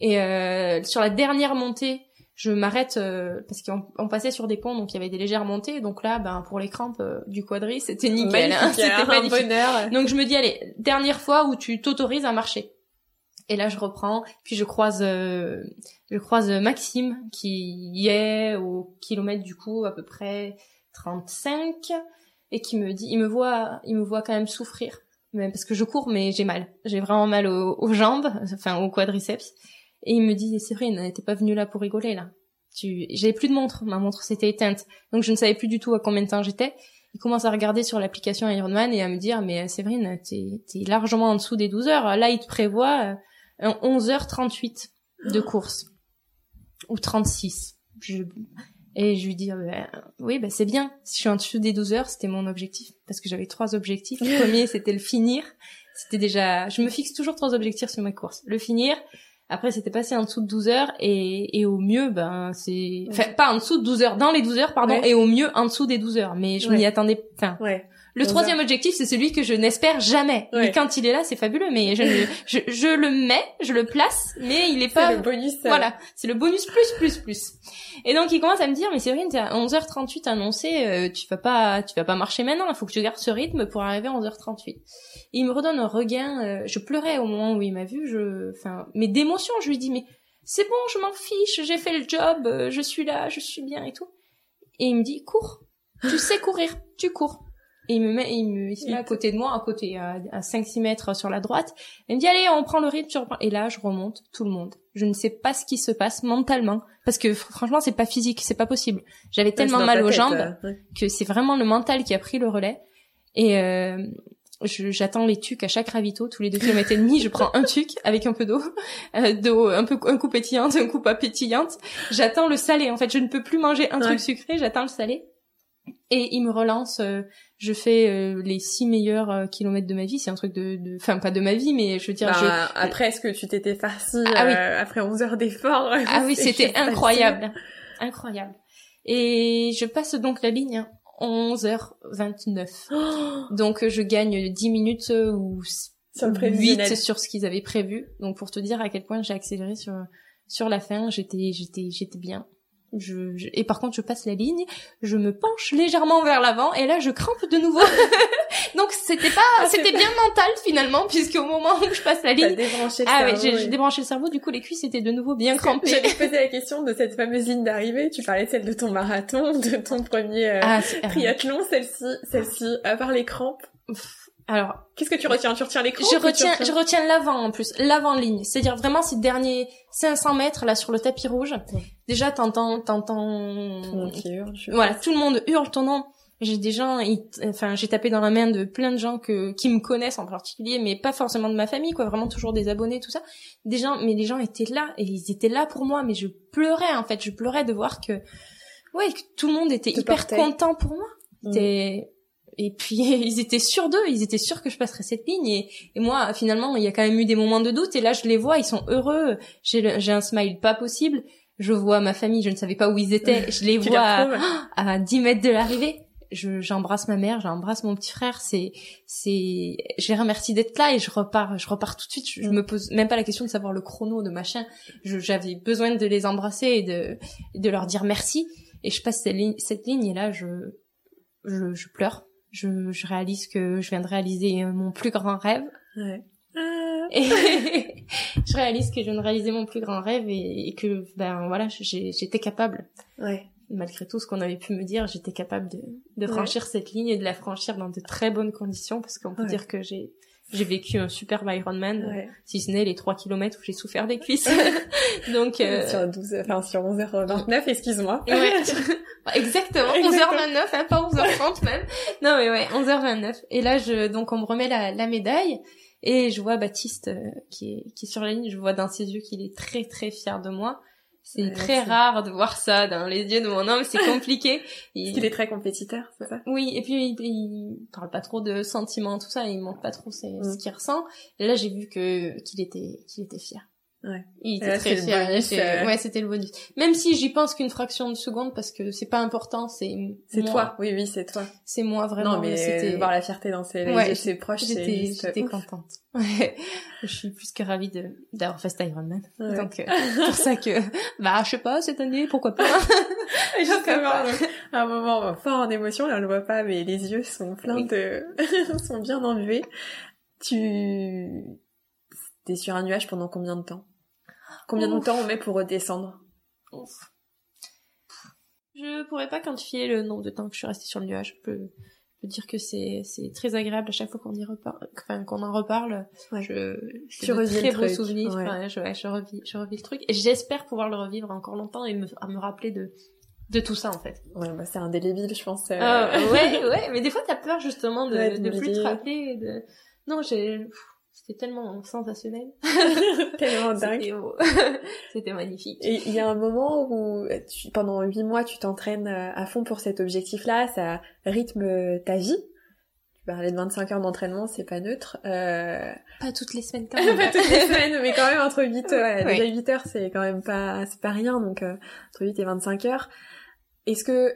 Et euh, sur la dernière montée, je m'arrête euh, parce qu'on on passait sur des ponts, donc il y avait des légères montées. Donc là, ben pour les crampes euh, du quadri, c'était nickel. hein. [LAUGHS] C'était un magnifique. bonheur. Donc je me dis allez, dernière fois où tu t'autorises à marcher. Et là je reprends, puis je croise euh, je croise Maxime qui y est au kilomètre du coup à peu près 35 et qui me dit il me voit il me voit quand même souffrir mais parce que je cours mais j'ai mal. J'ai vraiment mal aux, jambes, enfin aux quadriceps et il me dit Séverine, t'es pas venue là pour rigoler là. Tu j'avais plus de montre, ma montre s'était éteinte. Donc je ne savais plus du tout à combien de temps j'étais il commence à regarder sur l'application Ironman et à me dire mais euh, Séverine t'es es largement en dessous des 12 heures là il te prévoit euh, 11h38 de course ou 36 je... et je lui dis euh, oui bah c'est bien si je suis en dessous des 12 heures c'était mon objectif parce que j'avais trois objectifs le premier [LAUGHS] c'était le finir c'était déjà je me fixe toujours trois objectifs sur ma course le finir après, c'était passé en dessous de 12 heures et, et au mieux, ben, c'est, enfin, pas en dessous de 12 heures, dans les 12 heures, pardon, Ouais. et au mieux en dessous des 12 heures. Mais je Ouais. m'y attendais, enfin, Ouais. Le 11 troisième objectif, c'est celui que je n'espère jamais. Ouais. Mais quand il est là, c'est fabuleux, mais je, ne- je, je le mets, je le place, mais il est C'est pas, le bonus. euh, voilà, c'est le bonus plus plus plus. Et donc il commence à me dire mais Séverine, t'es à 11h38 annoncé, euh, tu vas pas tu vas pas marcher maintenant, il faut que tu gardes ce rythme pour arriver à 11h38. Et il me redonne un regain, euh, je pleurais au moment où il m'a vu, je enfin mais d'émotion, je lui dis mais c'est bon, je m'en fiche, j'ai fait le job, euh, je suis là, je suis bien et tout. Et il me dit cours. Tu sais courir, tu cours. Et il me met, il me il se met à côté de moi, à côté, à, à 5-6 mètres sur la droite. Il me dit, allez, on prend le rythme, tu reprends. Et là, je remonte tout le monde. Je ne sais pas ce qui se passe mentalement. Parce que, fr- franchement, c'est pas physique, c'est pas possible. J'avais tellement mal aux tête, jambes euh, ouais. que c'est vraiment le mental qui a pris le relais. Et, euh, j'attends les tucs à chaque ravito, tous les deux kilomètres et demi, je prends un tuc avec un peu d'eau, [LAUGHS] euh, d'eau un peu un coup pétillante, un coup pas pétillante. J'attends le salé. En fait, je ne peux plus manger un Ouais. truc sucré, j'attends le salé. Et il me relance. euh, je fais euh, les six meilleurs euh, kilomètres de ma vie. C'est un truc de, de, enfin pas de ma vie, mais je veux dire, Bah, je, Après, est-ce que tu t'étais farci Ah oui. euh, après 11 heures d'effort Ah oui, c'est c'était juste facile. incroyable. Incroyable. Et je passe donc la ligne hein, 11h29. Oh, Donc euh, je gagne 10 minutes euh, ou sur le 8 prévisionnel. sur ce qu'ils avaient prévu. Donc pour te dire à quel point j'ai accéléré sur sur la fin, j'étais j'étais j'étais bien. Je, je- et par contre je passe la ligne, je me penche légèrement vers l'avant et là je crampe de nouveau. [LAUGHS] Donc c'était pas Ah, c'était bien mental finalement puisque au moment où je passe la ligne débranché le ah ouais, j'ai oui. j'ai débranché le cerveau, du coup les cuisses étaient de nouveau bien crampées. J'allais te poser la question de cette fameuse ligne d'arrivée. Tu parlais de celle de ton marathon, de ton premier euh, Ah, triathlon, celle-ci, celle-ci, à part les crampes. alors Qu'est-ce que tu retiens? Tu retiens les crampes je retiens, je retiens l'avant en plus, l'avant ligne. C'est-à-dire vraiment ces derniers 500 mètres là sur le tapis rouge. Ouais. Déjà t'entends, t'entends, Tout le monde qui hurle, je- voilà, tout le monde hurle ton nom. J'ai des gens, ils- enfin j'ai tapé dans la main de plein de gens que qui me connaissent en particulier, mais pas forcément de ma famille, quoi. Vraiment toujours des abonnés, tout ça. Des gens, mais les gens étaient là et ils étaient là pour moi, mais je pleurais en fait, je pleurais de voir que, ouais, que tout le monde était Te hyper portait. content pour moi. Mm. Et puis [LAUGHS] ils étaient sûrs d'eux, ils étaient sûrs que je passerais cette ligne et, et moi finalement il y a quand même eu des moments de doute et là je les vois, ils sont heureux, j'ai le- j'ai un smile pas possible, je vois ma famille, je ne savais pas où ils étaient, je les [LAUGHS] vois à, [GASPS] à 10 mètres de l'arrivée je j'embrasse ma mère, j'embrasse mon petit frère. C'est c'est je les remercie d'être là et je repars je repars tout de suite. Je, me pose même pas la question de savoir le chrono de machin. J'avais besoin de les embrasser et de de leur dire merci. Et je passe cette ligne cette ligne et là je je, je pleure. Je, je réalise que je viens de réaliser mon plus grand rêve. Ouais. [LAUGHS] Et je réalise que je viens de réaliser mon plus grand rêve et, et que ben voilà j'étais capable Ouais. malgré tout ce qu'on avait pu me dire, j'étais capable de, de Ouais. franchir cette ligne et de la franchir dans de très bonnes conditions parce qu'on peut Ouais. dire que j'ai j'ai vécu un superbe Ironman, Ouais. si ce n'est les 3 kilomètres où j'ai souffert des cuisses. [LAUGHS] Donc euh, Sur 12, enfin sur 11h29, excuse-moi. ouais. Exactement, [LAUGHS] Exactement. 11h29, hein, pas 11h30 même. Non mais ouais, 11h29. Et là je donc on me remet la, la médaille et je vois Baptiste euh, qui est qui est sur la ligne, je vois dans ses yeux qu'il est très très fier de moi. C'est Ouais, très rare de voir ça dans les yeux de mon homme, c'est compliqué. [LAUGHS] Il- Parce qu'il est très compétiteur, c'est ça? Oui, et puis il, il parle pas trop de sentiments, tout ça, il montre pas trop ses- Mm. ce qu'il ressent. Et là, j'ai vu que qu'il était qu'il était fier. Ouais. Il Et était très le fier. bonus, euh. Ouais, c'était le bonus. Même si j'y pense qu'une fraction de seconde, parce que c'est pas important, c'est C'est toi, oui, oui, c'est toi. C'est moi vraiment. non, mais c'était. euh, voir la fierté dans ses, Ouais, ses proches, J'étais juste j'étais contente. [LAUGHS] Ouais. Je suis plus que ravie de d'avoir fait cet Ironman. Ouais. Donc euh, c'est pour ça que [LAUGHS] bah je sais pas cette année pourquoi pas. [LAUGHS] Justement, donc, à un moment fort en émotion, là on le voit pas, mais les yeux sont pleins Oui. de, sont bien embués. Tu, t'es sur un nuage pendant combien de temps? Combien de temps on met pour redescendre? Ouf. Je pourrais pas quantifier le nombre de temps que je suis restée sur le nuage. Je peux, je peux dire que c'est c'est très agréable à chaque fois qu'on y reparle, enfin qu'on en reparle. Ouais. Je c'est Tu de revis très beaux truc, souvenirs. ouais. Ouais, je, ouais, je revis, je revis le truc et j'espère pouvoir le revivre encore longtemps et me, à me rappeler de de tout ça en fait. Ouais, bah c'est indélébile, je pense. euh, Ah, ouais, [LAUGHS] ouais, mais des fois t'as peur justement de, Ouais, de plus te rappeler. De... Non, j'ai, c'était tellement sensationnel. [LAUGHS] tellement dingue. [LAUGHS] C'était magnifique. Et il y a un moment où tu, pendant huit mois tu t'entraînes euh, à fond pour cet objectif-là, ça rythme ta vie. Tu parlais de 25 heures d'entraînement, c'est pas neutre. Euh... Pas toutes les semaines quand [LAUGHS] même. pas toutes les semaines, mais quand même entre 8 ouais, Ouais. déjà 8 heures c'est quand même pas c'est pas rien donc euh, entre 8 et 25 heures. Est-ce que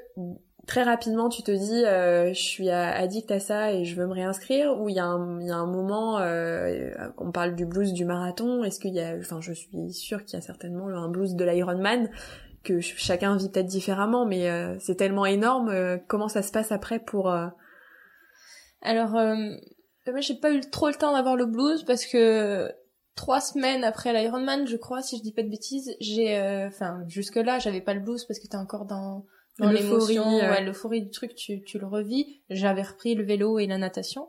très rapidement tu te dis euh, je suis addict à ça et je veux me réinscrire ou il y a un moment euh, on parle du blues du marathon, est-ce qu'il y a enfin je suis sûre qu'il y a certainement un blues de l'Ironman que ch- chacun vit peut-être différemment mais euh, c'est tellement énorme euh, comment ça se passe après pour euh, Alors, euh, moi, j'ai pas eu trop le temps d'avoir le blues parce que trois semaines après l'Ironman, je crois, si je dis pas de bêtises, j'ai, enfin, jusque là, j'avais pas le blues parce que t'es encore dans dans L'euphorie, l'émotion, ouais, l'euphorie du truc, tu, tu le revis. J'avais repris le vélo et la natation.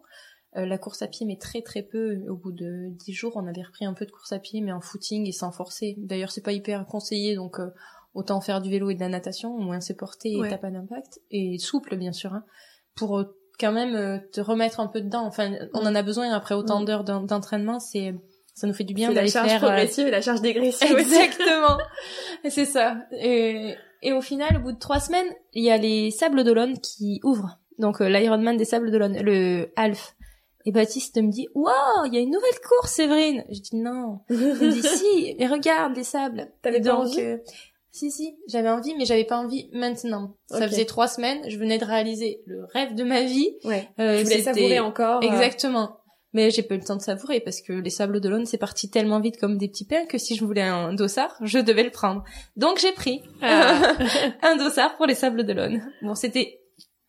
Euh, la course à pied, mais très très peu. Au bout de dix jours, on avait repris un peu de course à pied, mais en footing et sans forcer. D'ailleurs, c'est pas hyper conseillé, donc euh, autant faire du vélo et de la natation, au moins c'est porté et Ouais. t'as pas d'impact. Et souple, bien sûr, hein, pour euh, quand même euh, te remettre un peu dedans. Enfin, on en a besoin après autant Mm. d'heures d'en- d'entraînement, c'est ça nous fait du bien la d'aller charge faire. euh, progressive et la charge dégressive. [LAUGHS] Exactement. c'est ça. Et, et au final, au bout de trois semaines, il y a les Sables d'Olonne qui ouvrent. Donc euh, l'Ironman des Sables d'Olonne, le Half. Et Baptiste me dit, waouh, il y a une nouvelle course, Séverine. Je dis non. Il me dit [LAUGHS] si, mais regarde les sables. T'avais pas envie euh, si si, j'avais envie, mais j'avais pas envie maintenant. Ça faisait trois semaines, je venais de réaliser le rêve de ma vie. Ouais. Euh, Je voulais c'était- savourer encore. euh, Exactement. Mais j'ai pas eu le temps de savourer parce que les sables d'Olonne, c'est parti tellement vite comme des petits pains que si je voulais un dossard, je devais le prendre. Donc j'ai pris Ah. [LAUGHS] un dossard pour les sables d'Olonne. Bon, c'était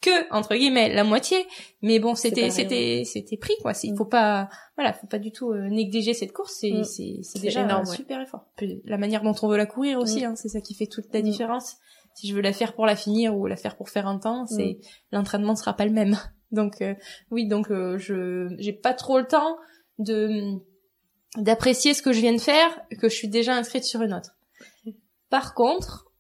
que entre guillemets la moitié, mais bon, c'était c'était c'était pris quoi. Il faut pas voilà, faut pas du tout euh, négliger cette course. C'est Mm. c'est déjà énorme, ouais. super effort. Puis la manière dont on veut la courir aussi, hein, c'est ça qui fait toute la Mm. différence. Si je veux la faire pour la finir ou la faire pour faire un temps, c'est Mm. l'entraînement sera pas le même. Donc euh, oui, donc euh, je j'ai pas trop le temps de d'apprécier ce que je viens de faire que je suis déjà inscrite sur une autre. Par contre,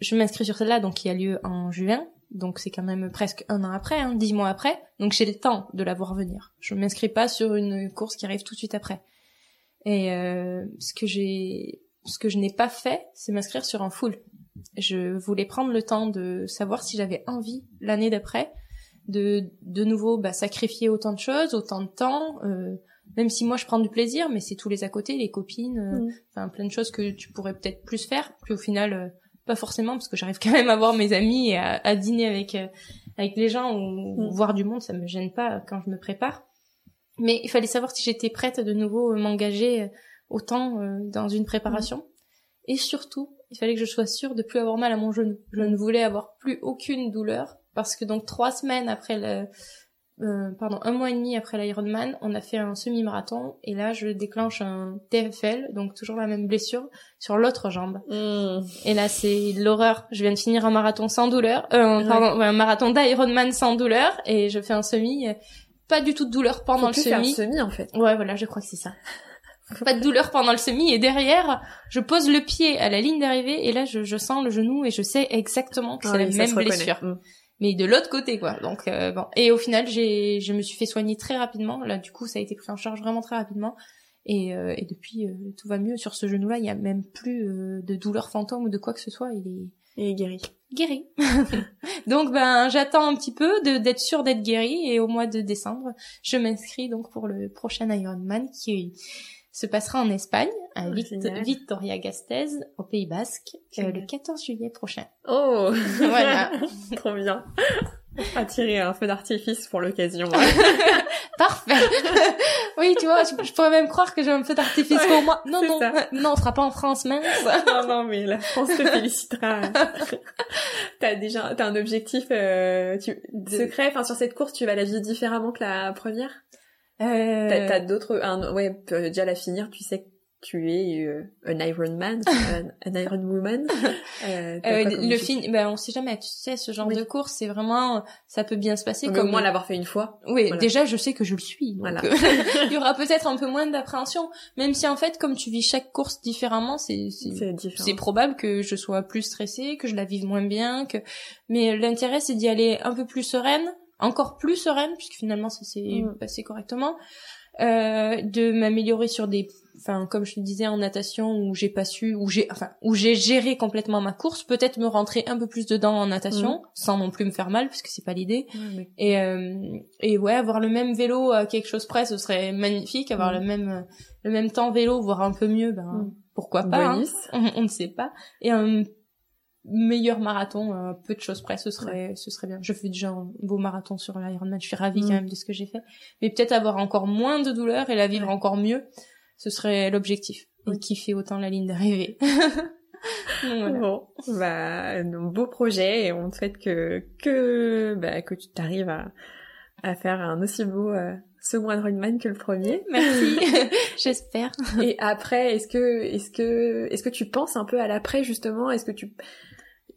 je m'inscris sur celle-là donc qui a lieu en juin, donc c'est quand même presque un an après, hein, dix mois après, donc j'ai le temps de la voir venir. Je m'inscris pas sur une course qui arrive tout de suite après. Et euh, ce que j'ai, ce que je n'ai pas fait, c'est m'inscrire sur un full. Je voulais prendre le temps de savoir si j'avais envie l'année d'après de de nouveau bah, sacrifier autant de choses, autant de temps. euh, même si moi je prends du plaisir, mais c'est tous les à côté, les copines, euh, Mm. enfin plein de choses que tu pourrais peut-être plus faire, puis au final euh, pas forcément parce que j'arrive [LAUGHS] quand même à voir mes amis et à, à dîner avec euh, avec les gens ou Mm. voir du monde, ça me gêne pas quand je me prépare. Mais il fallait savoir si j'étais prête à de nouveau m'engager autant euh, dans une préparation. Et surtout, il fallait que je sois sûre de plus avoir mal à mon genou. Je ne voulais avoir plus aucune douleur parce que donc trois semaines après le, euh, pardon, un mois et demi après l'Ironman, on a fait un semi-marathon et là je déclenche un TFL, donc toujours la même blessure sur l'autre jambe. Et là c'est l'horreur. Je viens de finir un marathon sans douleur, euh, un- Ouais. pardon, ouais, un marathon d'Ironman sans douleur et je fais un semi, euh, pas du tout de douleur pendant Faut le plus faire semi. semi en fait. Ouais, voilà, je crois que c'est ça. Pas de douleur pendant le semi et derrière, je pose le pied à la ligne d'arrivée et là, je, je sens le genou et je sais exactement que c'est oui, la même blessure. Mm. Mais de l'autre côté, quoi. Donc euh, bon. Et au final, j'ai, je me suis fait soigner très rapidement. Là, du coup, ça a été pris en charge vraiment très rapidement. Et, euh, et depuis, euh, tout va mieux sur ce genou-là. Il y a même plus euh, de douleur fantôme ou de quoi que ce soit. Il est Et guéri. guéri. [LAUGHS] donc ben j'attends un petit peu de d'être sûre d'être guéri et au mois de décembre, je m'inscris donc pour le prochain Ironman qui se passera en Espagne, à Oh, génial. Vitoria-Gasteiz, au Pays Basque, euh, le 14 juillet prochain. Oh [LAUGHS] Voilà. [LAUGHS] Trop bien. Attirer un feu d'artifice pour l'occasion. [LAUGHS] Parfait. oui, tu vois, je, je pourrais même croire que j'ai un peu d'artifice Ouais, pour moi. Non, non, ça. non, on sera pas en France mince. non, non, mais la France te félicitera. t'as déjà, t'as un objectif euh, tu, secret. Enfin, sur cette course, tu vas la vivre différemment que la première? Euh, T'as, d'autres, un, ouais, déjà la finir, tu sais que tu es euh, un Iron Man, [LAUGHS] un, un Iron Woman. [LAUGHS] Euh, euh, le film, ben on sait jamais. Tu sais, ce genre Oui. de course, c'est vraiment, ça peut bien se passer Mais comme au moins l'avoir fait une fois. Oui, Voilà. déjà, je sais que je le suis. donc, Voilà. euh, [LAUGHS] il y aura peut-être un peu moins d'appréhension, même si en fait, comme tu vis chaque course différemment, c'est c'est probable que je sois plus stressée, que je la vive moins bien, que. Mais l'intérêt, c'est d'y aller un peu plus sereine, encore plus sereine, puisque finalement, ça s'est Mm. passé correctement, euh, de m'améliorer sur des, enfin, comme je te disais en natation où j'ai pas su, où j'ai, enfin, où j'ai géré complètement ma course, peut-être me rentrer un peu plus dedans en natation, sans non plus me faire mal, puisque c'est pas l'idée. Mais- Et, euh, et ouais, avoir le même vélo à quelque chose près, ce serait magnifique. Avoir Mm. le même le même temps vélo, voire un peu mieux, ben Mm. pourquoi pas. hein. On, [LAUGHS] on ne sait pas. Et un meilleur marathon, euh, peu de choses près, ce serait ce serait bien. Je fais déjà un beau marathon sur l'Ironman. Je suis ravie Mm. quand même de ce que j'ai fait. Mais peut-être avoir encore moins de douleur et la vivre Ouais. encore mieux, ce serait l'objectif. Et kiffer autant la ligne d'arrivée. [LAUGHS] Voilà. Bon, bah, beau projet et on te souhaite que, que, bah, que tu t'arrives à, à faire un aussi beau euh, second Ironman que le premier. [LAUGHS] Merci. [LAUGHS] J'espère. Et après, est-ce que, est-ce que, est-ce que tu penses un peu à l'après justement? Est-ce que tu,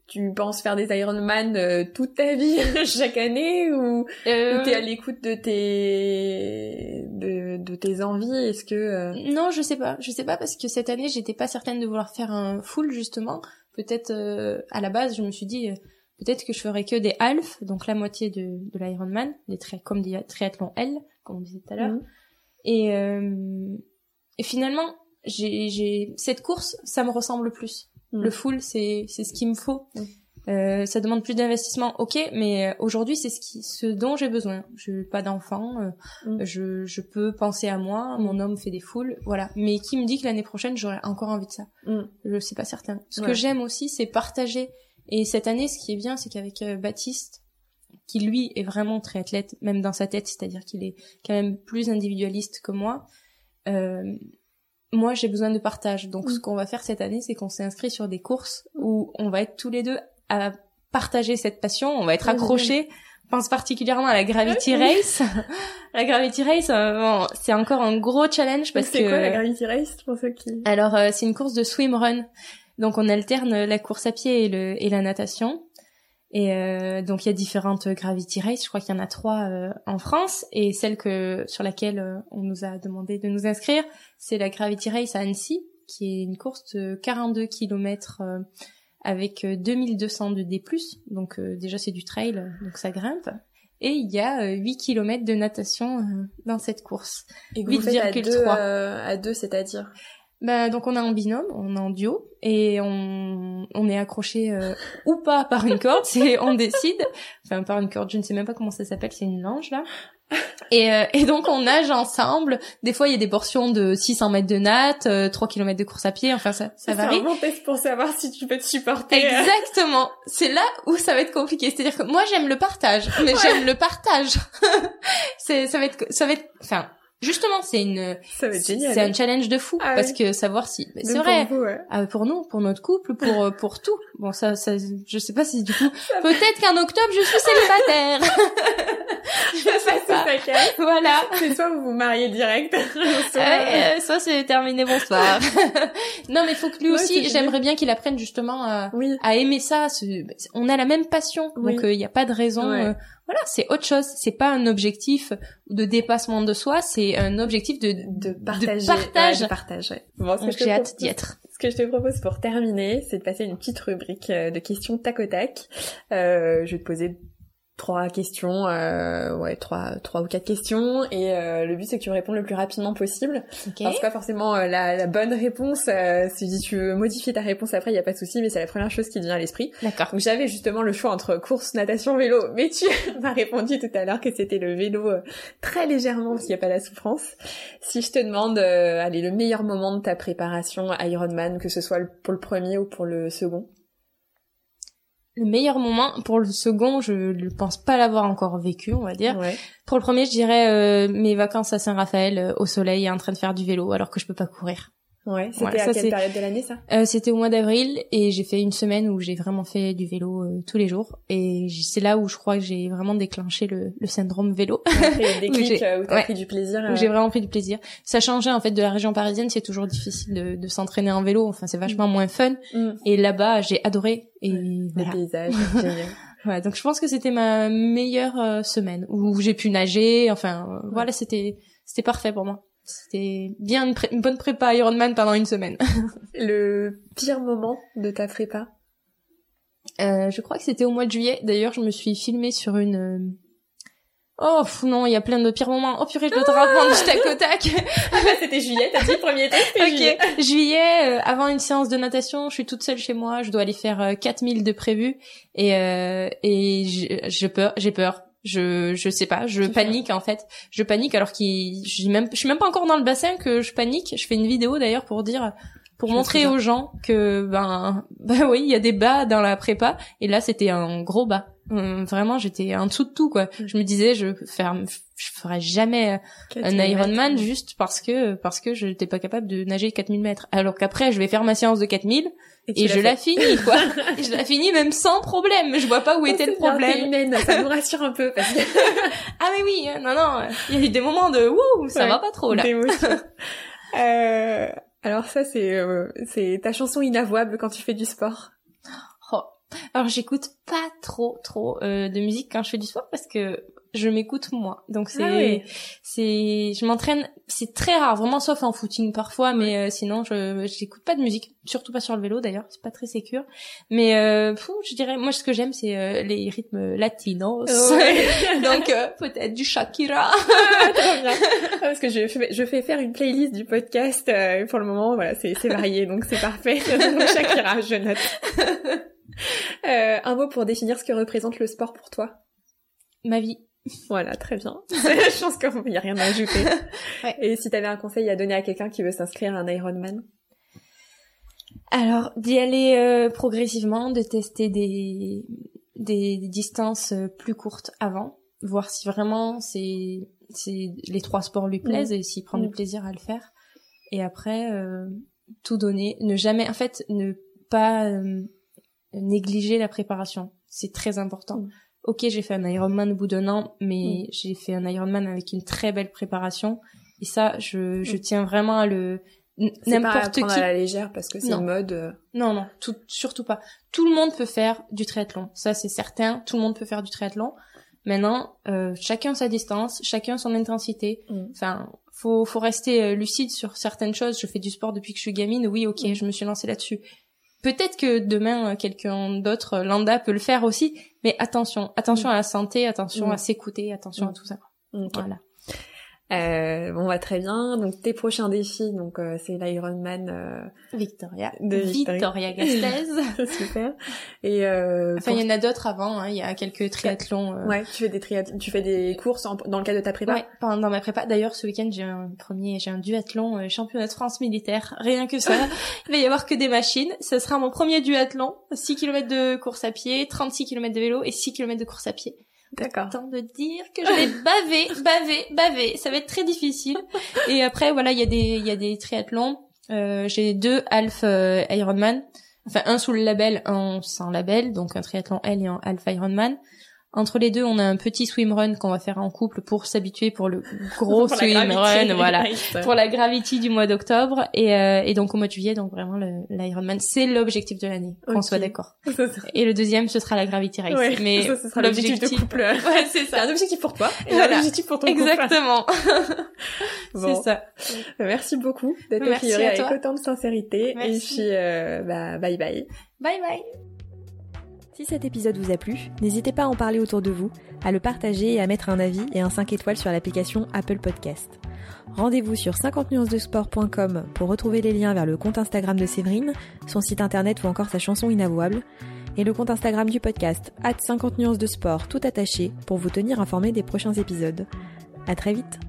tu penses faire des Ironman euh, toute ta vie, [LAUGHS] chaque année, ou, Euh, ou t'es à l'écoute de tes, de, de tes envies Est-ce que, euh, Non, je sais pas. Je sais pas parce que cette année, j'étais pas certaine de vouloir faire un full justement. Peut-être euh, à la base, je me suis dit euh, peut-être que je ferais que des half, donc la moitié de, de l'Ironman, des tri comme des triathlons L, comme on disait tout à l'heure. Mhm. Et, euh, et finalement, j'ai, j'ai cette course, ça me ressemble plus. Mhm. Le full, c'est c'est ce qu'il me faut. Mhm. Euh, ça demande plus d'investissement, ok, mais euh, aujourd'hui c'est ce qui, ce dont j'ai besoin. Je n'ai pas d'enfant, euh, Mm. je, je peux penser à moi. Mon homme fait des foules, voilà. Mais qui me dit que l'année prochaine j'aurai encore envie de ça? Mm. Je sais pas certain. Ce Ouais. que j'aime aussi, c'est partager. Et cette année, ce qui est bien, c'est qu'avec euh, Baptiste, qui lui est vraiment très athlète, même dans sa tête, c'est-à-dire qu'il est quand même plus individualiste que moi. Moi, j'ai besoin de partage. Donc, Mm. ce qu'on va faire cette année, c'est qu'on s'est inscrit sur des courses où on va être tous les deux à partager cette passion. On va être accrochés. Je pense particulièrement à la Gravity. Race. [LAUGHS] la Gravity Race, euh, bon, c'est encore un gros challenge parce c'est que quoi la Gravity Race pour ceux qui... alors, euh, c'est une course de swim run. Donc, on alterne la course à pied et, le, et la natation. Et euh, donc, il y a différentes gravity races. Je crois qu'il y en a trois euh, en France. Et celle que sur laquelle euh, on nous a demandé de nous inscrire, c'est la gravity race à Annecy, qui est une course de 42 km avec euh, 2200 de D+. Donc, euh, déjà, c'est du trail, donc ça grimpe. Et il y a euh, 8 km de natation euh, dans cette course. Et que vous faites à 8,3. deux, euh, à deux, c'est-à-dire? Bah, donc on est en binôme, on est en duo et on, on est accroché euh, ou pas par une corde, [LAUGHS] c'est on décide. Enfin par une corde, je ne sais même pas comment ça s'appelle, c'est une lange là. Et, euh, et donc on nage ensemble. Des fois il y a des portions de 600 mètres de natte, euh, 3 km de course à pied. Enfin ça, ça varie. C'est un bon test pour savoir si tu peux te supporter. Exactement. C'est là où ça va être compliqué. C'est-à-dire que moi j'aime le partage, mais j'aime le partage. [LAUGHS] c'est ça va être ça va être enfin Justement, c'est une, c'est un challenge de fou ah parce que savoir si, c'est vrai, pour, ah, pour, nous, pour notre couple, pour euh, pour tout. Bon, ça, ça, je sais pas si du coup, peut-être qu'en octobre je suis célibataire. [LAUGHS] je sais pas. Voilà. C'est soit vous vous mariez direct, [LAUGHS] soit, euh, soit c'est terminé bonsoir. [LAUGHS] non, mais il faut que lui aussi, j'aimerais bien qu'il apprenne justement à, à aimer ça. On a la même passion, donc il n'y a pas de raison voilà, c'est autre chose. C'est pas un objectif de dépassement de soi, c'est un objectif de, de partage. De partage. j'ai hâte d'y être. Ce que je te propose pour terminer, c'est de passer une petite rubrique euh, de questions tac au tac. Euh, je vais te poser trois questions, euh, ouais, trois, trois ou quatre questions, et euh, le but c'est que tu réponds le plus rapidement possible. Okay. c'est pas forcément euh, la, la, bonne réponse. Euh, si tu veux modifier ta réponse après, il y a pas de souci, mais c'est la première chose qui vient à l'esprit. D'accord. Donc j'avais justement le choix entre course, natation, vélo, mais tu [LAUGHS] m'as répondu tout à l'heure que c'était le vélo très légèrement parce qu'il n'y a pas la souffrance. Si je te demande, allez, le meilleur moment de ta préparation Ironman, que ce soit pour le premier ou pour le second. Le meilleur moment pour le second, je ne pense pas l'avoir encore vécu, on va dire. Ouais. Pour le premier, je dirais euh, mes vacances à Saint-Raphaël euh, au soleil en train de faire du vélo alors que je peux pas courir. Ouais, c'était à quelle période de l'année ça? Euh, C'était au mois d'avril et j'ai fait une semaine où j'ai vraiment fait du vélo euh, tous les jours et c'est là où je crois que j'ai vraiment déclenché le, le syndrome vélo. Des [LAUGHS] déclic où, où t'as pris du plaisir. Où j'ai vraiment pris du plaisir. Ça changeait en fait de la région parisienne, c'est toujours difficile de, de s'entraîner en vélo. Enfin, c'est vachement mm. moins fun. Mm. Et là-bas, j'ai adoré et les paysages. [LAUGHS] Ouais, donc je pense que c'était ma meilleure semaine où j'ai pu nager. Enfin, voilà, c'était c'était parfait pour moi. C'était bien une, bonne prépa Ironman pendant une semaine. [LAUGHS] le pire moment de ta prépa? Euh, Je crois que c'était au mois de juillet. D'ailleurs, je me suis filmée sur une... Euh, oh non, il y a plein de pires moments. Oh purée, je dois te raconter du tac au tac. c'était juillet, t'as dit le premier test, okay. juillet. Juillet, euh, avant une séance de natation, je suis toute seule chez moi, je dois aller faire 4000 de prévu et et j'ai peur, j'ai peur je je sais pas je panique en fait. Je panique alors qu'il je même je suis même pas encore dans le bassin que je panique. Je fais une vidéo d'ailleurs pour dire pour montrer aux gens que ben [LAUGHS] ben oui il y a des bas dans la prépa. Et là c'était un gros bas. Hum, vraiment j'étais en dessous de tout quoi. Je me disais je faire je ferais jamais un Ironman juste parce que parce que je n'étais pas capable de nager 4000 mètres. Alors qu'après je vais faire ma séance de 4000 et, je la finis quoi. [LAUGHS] je la finis même sans problème. Je vois pas où était le problème. Humaine, ça nous rassure un peu parce que [LAUGHS] ah mais oui, non non, il y a eu des moments de wouh, ça va pas trop là. [LAUGHS] euh, alors ça c'est euh, c'est ta chanson inavouable quand tu fais du sport. Alors j'écoute pas trop trop euh, de musique quand je fais du sport parce que je m'écoute moi. Donc c'est ah c'est je m'entraîne, c'est très rare, vraiment sauf en footing parfois, mais euh, sinon je j'écoute pas de musique, surtout pas sur le vélo d'ailleurs, c'est pas très sécure. Mais euh, fou, je dirais moi ce que j'aime c'est euh, les rythmes latinos. [LAUGHS] Donc euh, peut-être du Shakira. [LAUGHS] [LAUGHS] Ah, bien. Parce que je fais, je fais faire une playlist du podcast pour le moment, voilà, c'est c'est varié donc c'est parfait. donc Shakira, je note. [LAUGHS] un mot pour définir ce que représente le sport pour toi. Ma vie. Voilà, très bien. [LAUGHS] je pense qu'il n'y a rien à ajouter. [LAUGHS] Et si tu avais un conseil à donner à quelqu'un qui veut s'inscrire à un Ironman? Alors, d'y aller euh, progressivement, de tester des, des, distances euh, plus courtes avant, voir si vraiment c'est les trois sports lui plaisent et s'il prend du mm. plaisir à le faire. Et après, euh, tout donner, ne jamais, en fait, ne pas négliger la préparation. C'est très important. Mm ok, j'ai fait un Ironman au bout d'un an, mais mm. j'ai fait un Ironman avec une très belle préparation. Et ça, je, je mm. tiens vraiment à le n'importe qui à la légère parce que c'est une mode. Euh. Non, non, tout, surtout pas. Tout le monde peut faire du triathlon, ça c'est certain. Tout le monde peut faire du triathlon. Maintenant, euh, chacun sa distance, chacun son intensité. Mm. Enfin, faut faut rester euh, lucide sur certaines choses. Je fais du sport depuis que je suis gamine. Oui, ok, je me suis lancée là-dessus. Peut-être que demain quelqu'un d'autre, lambda, peut le faire aussi, mais attention, attention mm. à la santé, attention mm. à s'écouter, attention à mm. tout ça. Voilà. Euh, bon, va très bien. Donc tes prochains défis, donc euh, c'est l'Ironman euh, Victoria. de Victoria Gasteiz. [LAUGHS] Super. Et euh, enfin, il y en a d'autres avant. Hein. Il y a quelques triathlons. euh, ouais, tu fais des triath- tu fais des courses en- dans le cadre de ta prépa? Ouais, pendant ma prépa. D'ailleurs, ce week-end, j'ai un premier, j'ai un duathlon euh, championnat de France militaire. Rien que ça. [LAUGHS] Il va y avoir que des machines. Ce sera mon premier duathlon. 6 km de course à pied, 36 km de vélo et 6 km de course à pied. D'accord. Temps de dire que je vais [LAUGHS] baver, baver, baver. Ça va être très difficile. Et après, voilà, il y a des, il y a des triathlons. Euh, j'ai deux half euh, Ironman. Enfin, un sous le label, un sans label. Donc un triathlon L et un half Ironman. Entre les deux, on a un petit swimrun qu'on va faire en couple pour s'habituer pour le [LAUGHS] gros Pour swimrun, voilà. Pour la Gravity du mois d'octobre et, euh, et donc au mois de juillet, donc vraiment l'Ironman, c'est l'objectif de l'année, qu'on Ok. soit d'accord. [LAUGHS] Et le deuxième, ce sera la Gravity Race. Ouais, Mais ça, ce sera l'objectif de couple. [LAUGHS] Ouais, c'est ça. un objectif pour toi et Voilà. un objectif pour ton couple. Exactement. Bon. C'est ça. Merci beaucoup d'être à avec autant de sincérité. Merci. Et puis, euh, bah, bye bye. Bye bye. Si cet épisode vous a plu, n'hésitez pas à en parler autour de vous, à le partager et à mettre un avis et un 5 étoiles sur l'application Apple Podcast. Rendez-vous sur 50nuancesdesport.com pour retrouver les liens vers le compte Instagram de Séverine, son site internet ou encore sa chanson inavouable, et le compte Instagram du podcast, at 50 nuances de sport tout attaché, pour vous tenir informé des prochains épisodes. À très vite!